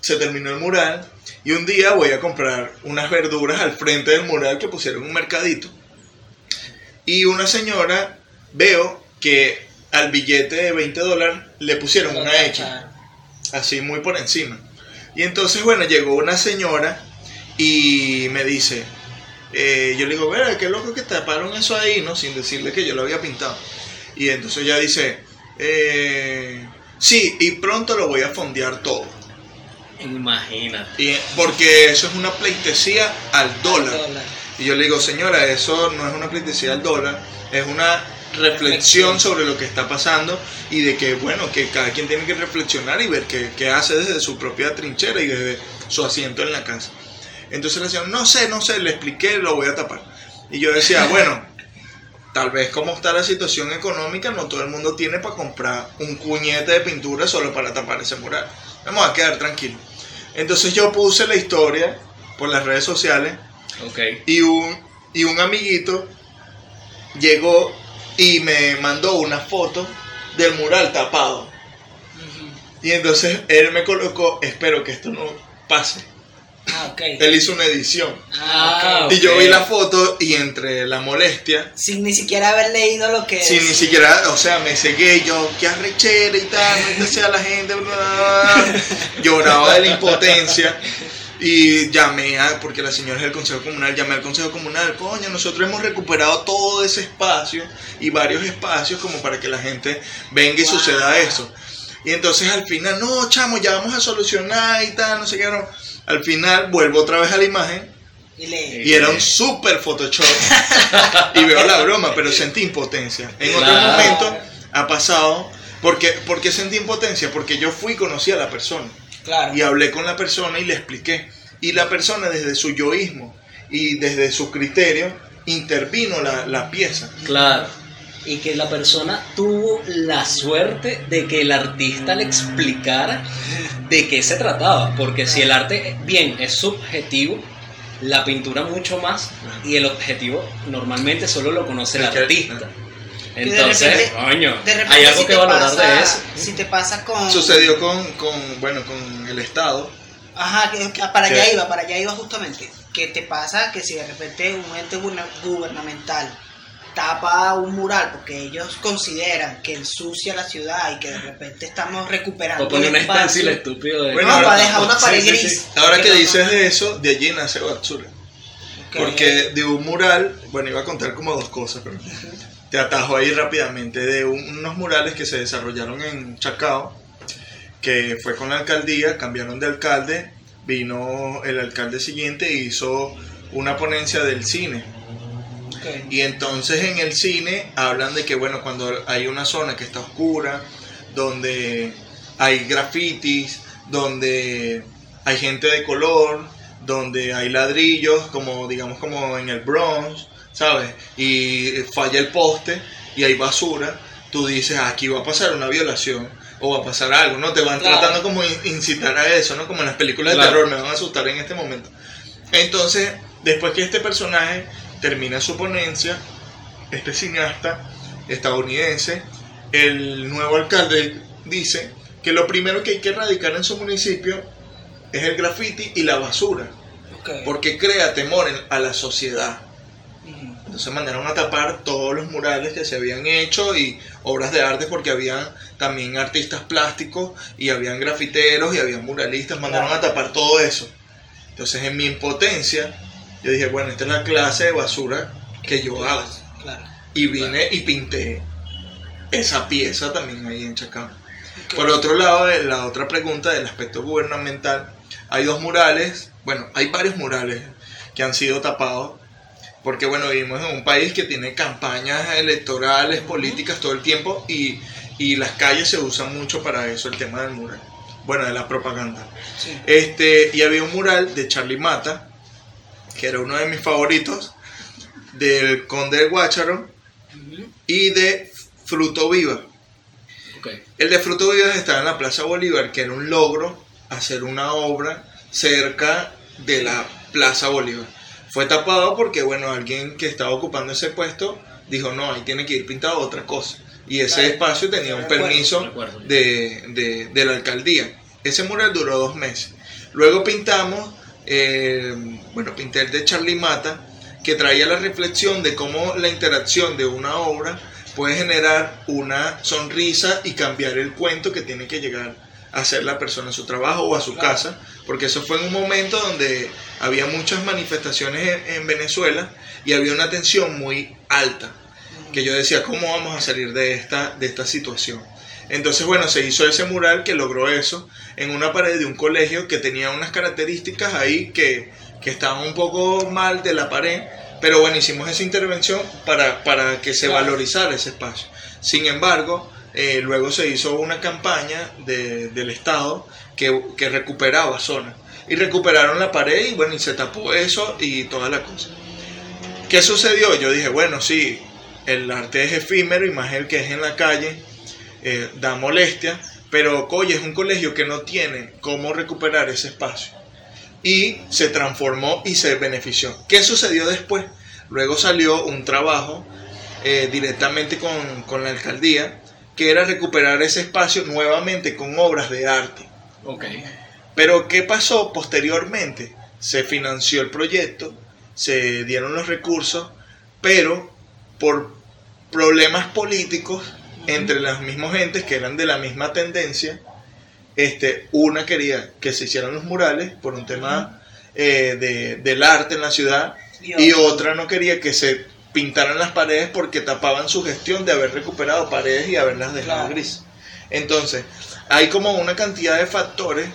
se terminó el mural y un día voy a comprar unas verduras al frente del mural que pusieron un mercadito. Y una señora veo que al billete de 20 dólares le pusieron una X, así muy por encima. Y entonces, bueno, llegó una señora y me dice, eh, yo le digo, verá, qué loco que taparon eso ahí, ¿no? Sin decirle que yo lo había pintado. Y entonces ella dice, eh, sí, y pronto lo voy a fondear todo. Imagínate. Y, porque eso es una pleitesía al dólar. Dólar. Y yo le digo, señora, eso no es una pleitesía al dólar, es una reflexión sobre lo que está pasando y de que, bueno, que cada quien tiene que reflexionar y ver qué, qué hace desde su propia trinchera y desde su asiento en la casa. Entonces le decían, no sé, no sé, le expliqué, lo voy a tapar. Y yo decía, [LAUGHS] bueno, tal vez como está la situación económica, no todo el mundo tiene para comprar un cuñete de pintura solo para tapar ese mural. Vamos a quedar tranquilos. Entonces yo puse la historia por las redes sociales Ok. y un, y un amiguito llegó y me mandó una foto del mural tapado. Y entonces él me colocó, espero que esto no pase. Ah, ok. Él hizo una edición. Ah, ok. Ah, Y yo vi la foto y entre la molestia, Sin ni siquiera haber leído lo que sin ni siquiera, o sea, me cegué yo, qué arrechera y tal, no sea la gente, bla, bla, bla. [LAUGHS] lloraba de la impotencia. Y llamé a, porque la señora es del Consejo Comunal, llamé al Consejo Comunal, coño, nosotros hemos recuperado todo ese espacio y varios espacios como para que la gente venga y Wow. suceda eso. Y entonces al final, no, chamo, ya vamos a solucionar y tal, no sé qué. no. Al final vuelvo otra vez a la imagen Y le... y era un super Photoshop. [LAUGHS] y veo la broma, pero sentí impotencia. En otro momento ha pasado. Porque, ¿Por qué sentí impotencia? Porque yo fui y conocí a la persona. Claro. Y hablé con la persona y le expliqué. Y la persona desde su yoísmo y desde su criterio intervino la, la pieza. Claro. Y que la persona tuvo la suerte de que el artista le explicara de qué se trataba. Porque si el arte, bien, es subjetivo, la pintura mucho más, y el objetivo normalmente solo lo conoce el artista. Que de Entonces, repente- De repente, hay algo si que valorar pasa- de eso. Si te pasa con. Sucedió con, con, bueno, con el Estado. Ajá, que para allá ¿Qué? iba, para allá iba justamente. Que te pasa que si de repente un ente guberna- gubernamental tapa un mural porque ellos consideran que ensucia la ciudad y que de repente estamos recuperando O pone un stencil estúpido de... Bueno, no, ahora- para dejar una pared Sí, gris. sí. Ahora que no- dices de eso, de allí nace Batsura. Ok. Porque de un mural, bueno, iba a contar como dos cosas, pero te atajo ahí rápidamente. De un- unos murales que se desarrollaron en Chacao, que fue con la alcaldía, cambiaron de alcalde, vino el alcalde siguiente e hizo una ponencia del cine. Y entonces en el cine hablan de que, bueno, cuando hay una zona que está oscura, donde hay grafitis, donde hay gente de color, donde hay ladrillos, como digamos como en el Bronx, ¿sabes? Y falla el poste y hay basura, tú dices, "Ah, aquí va a pasar una violación o va a pasar algo, ¿no? Te van Claro. tratando como in- incitar a eso, ¿no? Como en las películas de Claro. terror, me van a asustar en este momento. Entonces, después que este personaje termina su ponencia, este cineasta estadounidense, el nuevo alcalde dice que lo primero que hay que erradicar en su municipio es el graffiti y la basura, porque crea temor en- a la sociedad. Entonces mandaron a tapar todos los murales que se habían hecho y obras de arte porque habían también artistas plásticos y habían grafiteros y habían muralistas, mandaron a tapar todo eso. Entonces en mi impotencia yo dije, bueno, esta es la clase de basura que yo hago. Claro. Y vine y pinté esa pieza también ahí en Chacao. Por otro lado, la otra pregunta del aspecto gubernamental, hay dos murales, bueno, hay varios murales que han sido tapados, porque bueno, vivimos en un país que tiene campañas electorales, políticas todo el tiempo y, y las calles se usan mucho para eso, el tema del mural. bueno, de la propaganda. Sí. Este, y había un mural de Charlie Mata, que era uno de mis favoritos, del Conde de Guácharo y de Fruto Viva. El de Fruto Viva estaba en la Plaza Bolívar, que era un logro hacer una obra cerca de la Plaza Bolívar. Fue tapado porque, bueno, alguien que estaba ocupando ese puesto dijo, no, ahí tiene que ir pintado otra cosa. Y ese Claro. espacio tenía un Recuerdo, permiso recuerdo. de, de- de la alcaldía. Ese mural duró dos meses. Luego pintamos, eh, bueno, pinté el de Charlie Mata, que traía la reflexión de cómo la interacción de una obra puede generar una sonrisa y cambiar el cuento que tiene que llegar a hacer la persona en su trabajo o a su Claro. casa, porque eso fue en un momento donde había muchas manifestaciones en, en Venezuela y había una tensión muy alta que yo decía, ¿cómo vamos a salir de esta, de esta situación? Entonces, bueno, se hizo ese mural que logró eso en una pared de un colegio que tenía unas características ahí que, que estaban un poco mal de la pared, pero bueno, hicimos esa intervención para, para que se valorizara ese espacio. Sin embargo, eh, luego se hizo una campaña de- del Estado que, que recuperaba zonas. Y recuperaron la pared y bueno, y se tapó eso y toda la cosa. ¿Qué sucedió? Yo dije, bueno, sí, el arte es efímero y más el que es en la calle eh, da molestia, pero oye, es un colegio que no tiene cómo recuperar ese espacio. Y se transformó y se benefició. ¿Qué sucedió después? Luego salió un trabajo eh, directamente con, con la alcaldía, que era recuperar ese espacio nuevamente con obras de arte. Ok. Pero ¿qué pasó posteriormente? Se financió el proyecto, se dieron los recursos, pero por problemas políticos entre los mismos entes que eran de la misma tendencia, este, una quería que se hicieran los murales por un tema eh, de- del arte en la ciudad y otra no quería que se pintaran las paredes porque tapaban su gestión de haber recuperado paredes y haberlas dejado Claro. grises. Entonces, hay como una cantidad de factores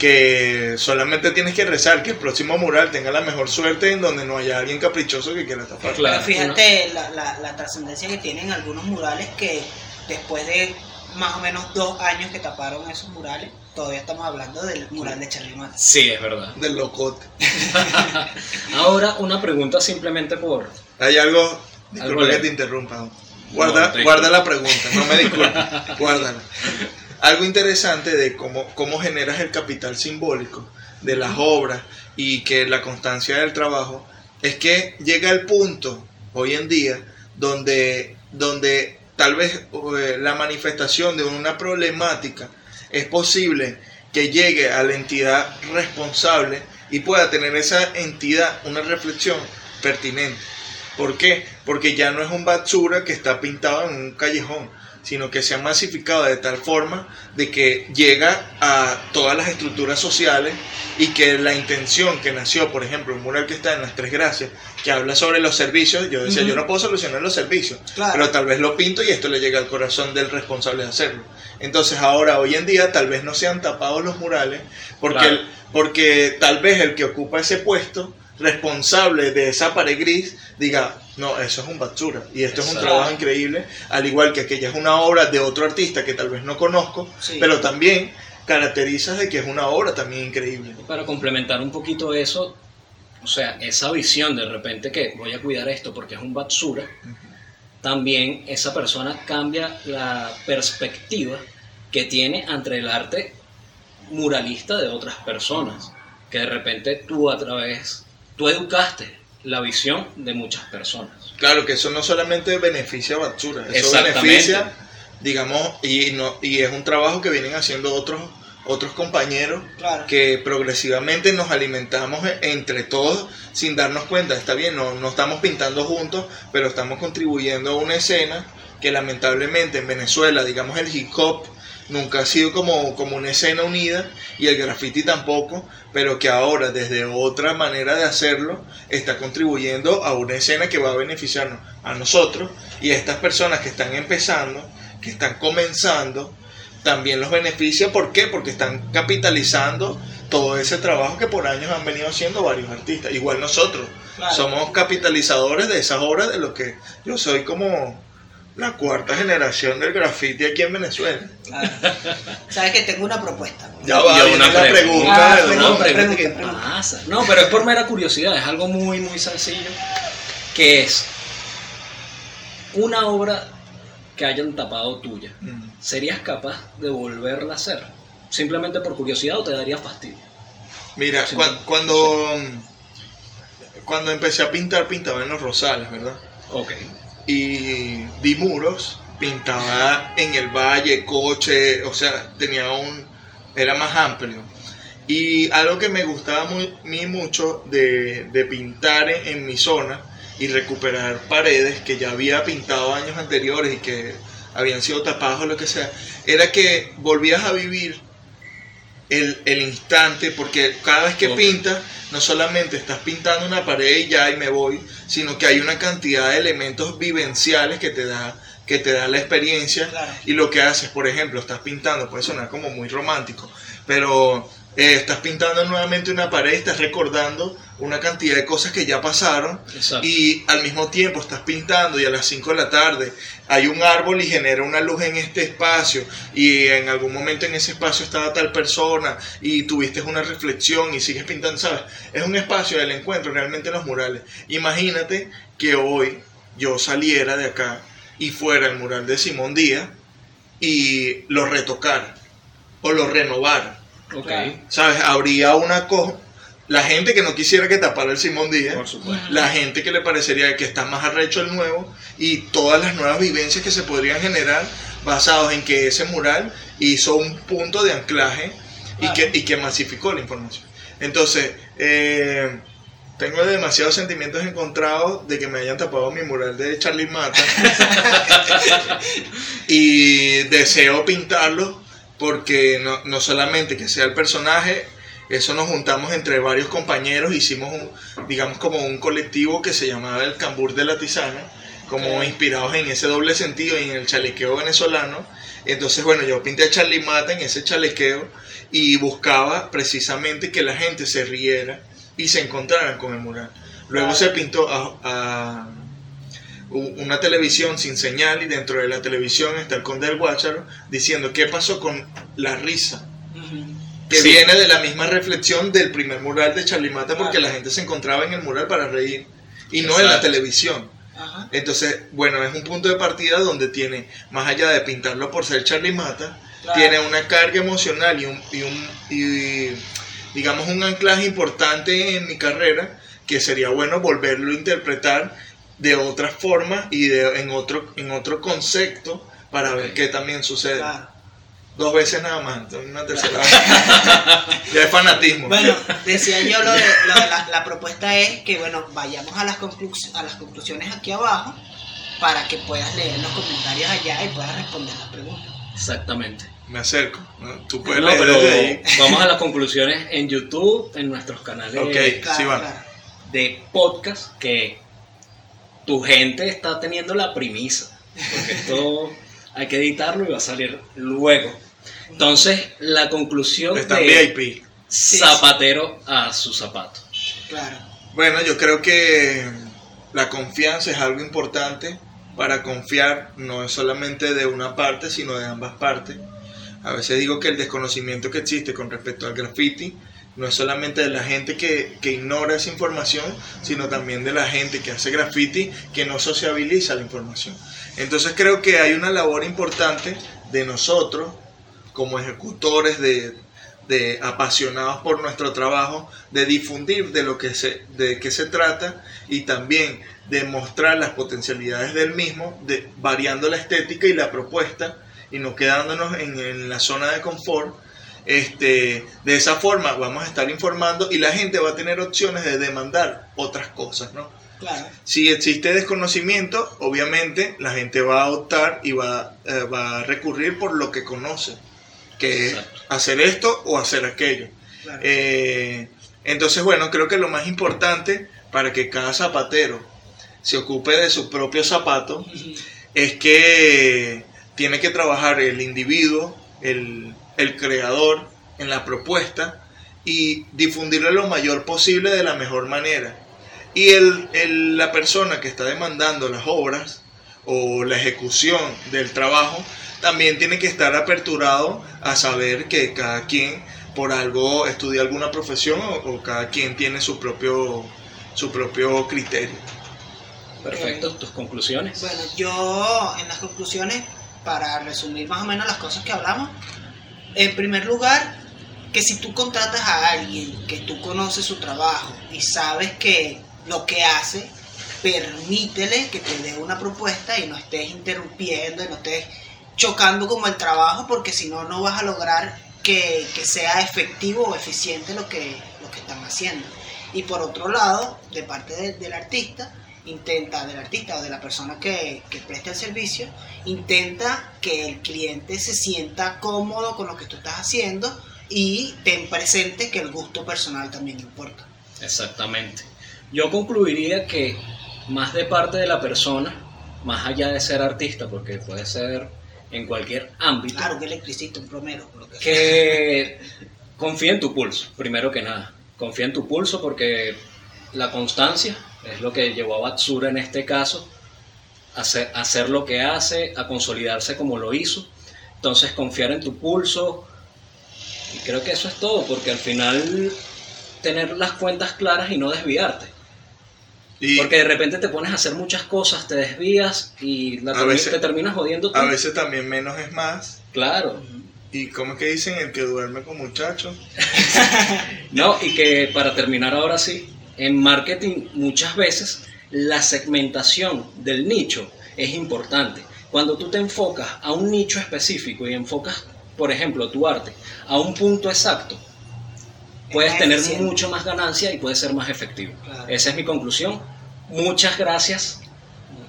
que solamente tienes que rezar que el próximo mural tenga la mejor suerte en donde no haya alguien caprichoso que quiera tapar. Claro. Pero fíjate la, la, la trascendencia que tienen algunos murales que después de más o menos dos años que taparon esos murales, todavía estamos hablando del mural de Charlie Mata. Sí, es verdad. Del locote. [LAUGHS] Ahora una pregunta simplemente por... Hay algo, disculpa Algo que te interrumpa. Guarda, No, guarda la pregunta, no me disculpes, guárdala. [LAUGHS] Algo interesante de cómo, cómo generas el capital simbólico de las obras y que la constancia del trabajo es que llega el punto hoy en día donde, donde tal vez eh, la manifestación de una problemática es posible que llegue a la entidad responsable y pueda tener esa entidad una reflexión pertinente. ¿Por qué? Porque ya no es un basura que está pintado en un callejón, sino que se ha masificado de tal forma de que llega a todas las estructuras sociales y que la intención que nació, por ejemplo, un mural que está en las Tres Gracias, que habla sobre los servicios, yo decía, yo no puedo solucionar los servicios, Claro. pero tal vez lo pinto y esto le llega al corazón del responsable de hacerlo. Entonces ahora, hoy en día, tal vez no sean tapados los murales, porque, Claro. el- porque tal vez el que ocupa ese puesto, responsable de esa pared gris, diga, no, eso es un basura y esto es un trabajo increíble, al igual que aquella es una obra de otro artista que tal vez no conozco, Sí. pero también caracteriza de que es una obra también increíble. Para complementar un poquito eso, o sea, esa visión de repente que voy a cuidar esto porque es un basura, también esa persona cambia la perspectiva que tiene ante el arte muralista de otras personas, que de repente tú a través, tú educaste la visión de muchas personas. Claro que eso no solamente beneficia a Batsura, eso beneficia, digamos, y, no, y es un trabajo que vienen haciendo otros, otros compañeros Claro. que progresivamente nos alimentamos e- entre todos sin darnos cuenta. Está bien, no, no estamos pintando juntos, pero estamos contribuyendo a una escena que lamentablemente en Venezuela, digamos, el hip hop nunca ha sido como, como una escena unida y el graffiti tampoco, pero que ahora desde otra manera de hacerlo está contribuyendo a una escena que va a beneficiarnos a nosotros y a estas personas que están empezando, que están comenzando, también los beneficia. ¿Por qué? Porque están capitalizando todo ese trabajo que por años han venido haciendo varios artistas. Igual nosotros Claro. somos capitalizadores de esas obras de lo que yo soy como la cuarta generación del graffiti aquí en Venezuela. Claro. Sabes que tengo una propuesta. Ya va, una la pre- pregunta. Ah, de pregunta, No, pregunta, ¿qué pregunta, pregunta. pasa? Pero es por mera curiosidad, es algo muy, muy sencillo, que es una obra que hayan tapado tuya. Mm. ¿Serías capaz de volverla a hacer? Simplemente por curiosidad o te daría fastidio. Mira, cuando, cuando empecé a pintar, pintaba en los rosales, ¿verdad? Ok. Y vi muros, pintaba en el valle, coche, o sea, tenía un, era más amplio. Y algo que me gustaba muy, mí mucho de, de pintar en, mi zona y recuperar paredes que ya había pintado años anteriores y que habían sido tapadas o lo que sea, era que volvías a vivir el, el instante, porque cada vez que Ok. pintas, no solamente estás pintando una pared y ya y me voy, sino que hay una cantidad de elementos vivenciales que te da que te da la experiencia Claro. y lo que haces, por ejemplo, estás pintando, puede sonar como muy romántico, pero eh, estás pintando nuevamente una pared y estás recordando una cantidad de cosas que ya pasaron Exacto. y al mismo tiempo estás pintando y a las 5 de la tarde hay un árbol y genera una luz en este espacio y en algún momento en ese espacio estaba tal persona y tuviste una reflexión y sigues pintando, ¿sabes? Es un espacio del encuentro realmente en los murales. Imagínate que hoy yo saliera de acá y fuera el mural de Simón Díaz y lo retocara o lo renovara. ¿Sabes? Habría una cosa... La gente que no quisiera que tapara el Simón Díaz, Por supuesto. la gente que le parecería que está más arrecho el nuevo y todas las nuevas vivencias que se podrían generar basados en que ese mural hizo un punto de anclaje y, Claro. que, y que masificó la información. Entonces, eh, tengo demasiados sentimientos encontrados de que me hayan tapado mi mural de Charlie Mata [LAUGHS] y deseo pintarlo porque no, no solamente que sea el personaje, eso nos juntamos entre varios compañeros, hicimos un, digamos como un colectivo que se llamaba el Cambur de la Tisana, como inspirados en ese doble sentido y en el chalequeo venezolano. Entonces, bueno, yo pinté a Charlie Mata en ese chalequeo y buscaba precisamente que la gente se riera y se encontraran con el mural. Luego se pintó a- una televisión sin señal y dentro de la televisión está el conde del Guácharo diciendo qué pasó con la risa. Que Sí. viene de la misma reflexión del primer mural de Charlie Mata porque la gente se encontraba en el mural para reír y no en la televisión Ajá. entonces bueno es un punto de partida donde tiene más allá de pintarlo por ser Charlie Mata Claro. tiene una carga emocional y un, y un y, digamos un anclaje importante en mi carrera que sería bueno volverlo a interpretar de otra forma y de, en otro en otro concepto para ver qué también sucede Claro. Dos veces nada más entonces una tercera vez [LAUGHS] ya es fanatismo Bueno, decía yo lo de, lo de la, la propuesta es que bueno vayamos a las conclus- a las conclusiones aquí abajo para que puedas leer los comentarios allá y puedas responder las preguntas. Exactamente. me acerco tú puedes No, leer pero ahí vamos a las conclusiones en YouTube, en nuestros canales Ok. Claro, Sí, va. claro. de podcast, que tu gente está teniendo la premisa. Porque esto hay que editarlo y va a salir luego. Entonces, la conclusión está de VIP zapatero a su zapato. Claro. Bueno, yo creo que la confianza es algo importante. Para confiar no es solamente de una parte, sino de ambas partes. A veces digo que el desconocimiento que existe con respecto al graffiti no es solamente de la gente que, que ignora esa información, sino también de la gente que hace graffiti que no sociabiliza la información. Entonces creo que hay una labor importante de nosotros como ejecutores de, de apasionados por nuestro trabajo, de difundir de lo que se, de qué se trata y también de mostrar las potencialidades del mismo, de, variando la estética y la propuesta y no quedándonos en, en la zona de confort. Este, de esa forma vamos a estar informando y la gente va a tener opciones de demandar otras cosas, ¿no? Claro. Si existe desconocimiento, obviamente la gente va a optar y va, eh, va a recurrir por lo que conoce, que es Exacto. hacer esto o hacer aquello. claro. Eh, entonces, bueno, creo que lo más importante para que cada zapatero se ocupe de su propio zapato es que tiene que trabajar el individuo, el, el creador en la propuesta y difundirlo lo mayor posible de la mejor manera. Y el, el- la persona que está demandando las obras, o la ejecución del trabajo, también tiene que estar aperturado a saber que cada quien por algo estudia alguna profesión o, o cada quien tiene su propio, su propio criterio. Perfecto, tus conclusiones. Bueno, yo en las conclusiones, para resumir más o menos las cosas que hablamos, en primer lugar, que si tú contratas a alguien que tú conoces su trabajo y sabes que lo que hace, permítele que te dé una propuesta y no estés interrumpiendo y no estés chocando como el trabajo porque si no, no vas a lograr que, que sea efectivo o eficiente lo que, lo que están haciendo. Y por otro lado, de parte de- del artista, intenta, del artista o de la persona que, que presta el servicio, intenta que el cliente se sienta cómodo con lo que tú estás haciendo y ten presente que el gusto personal también importa. Exactamente. Yo concluiría que más de parte de la persona, más allá de ser artista, porque puede ser en cualquier ámbito, Claro, un electricista, un plomero, lo que que confía en tu pulso, primero que nada. Confía en tu pulso porque la constancia es lo que llevó a Batsura en este caso a hacer, a hacer lo que hace, a consolidarse como lo hizo. Entonces confiar en tu pulso y creo que eso es todo porque al final tener las cuentas claras y no desviarte. Y Porque de repente te pones a hacer muchas cosas, te desvías y la A veces- te terminas jodiendo tú. a veces también menos es más. Claro. Y como es que dicen, el que duerme con muchachos. [LAUGHS] No, y que para terminar ahora sí, en marketing muchas veces la segmentación del nicho es importante. Cuando tú te enfocas a un nicho específico y enfocas, por ejemplo, tu arte a un punto exacto, puedes tener eficiente. mucho más ganancia y puedes ser más efectivo. Claro. Esa es mi conclusión. Muchas gracias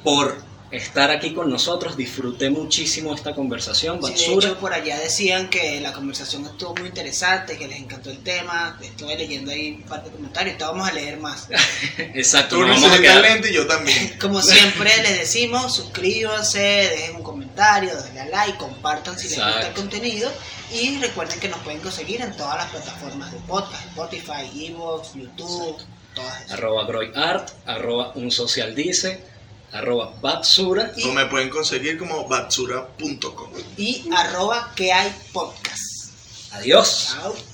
por estar aquí con nosotros. Disfruté muchísimo esta conversación. Sí, de hecho, por allá decían que la conversación estuvo muy interesante, que les encantó el tema. Estuve leyendo ahí un par de comentarios. Te vamos a leer más. [LAUGHS] Exacto. Tú vamos a lente y yo también. [LAUGHS] Como siempre les decimos, suscríbanse, dejen un comentario, denle a like, compartan si les gusta el Exacto. contenido y recuerden que nos pueden conseguir en todas las plataformas de podcast, Spotify, Evox, YouTube, todas esas. arroba groyart, arroba un social dice, arroba batsura O me pueden conseguir como batsura.com. Y arroba que hay podcast. Adiós. Chao.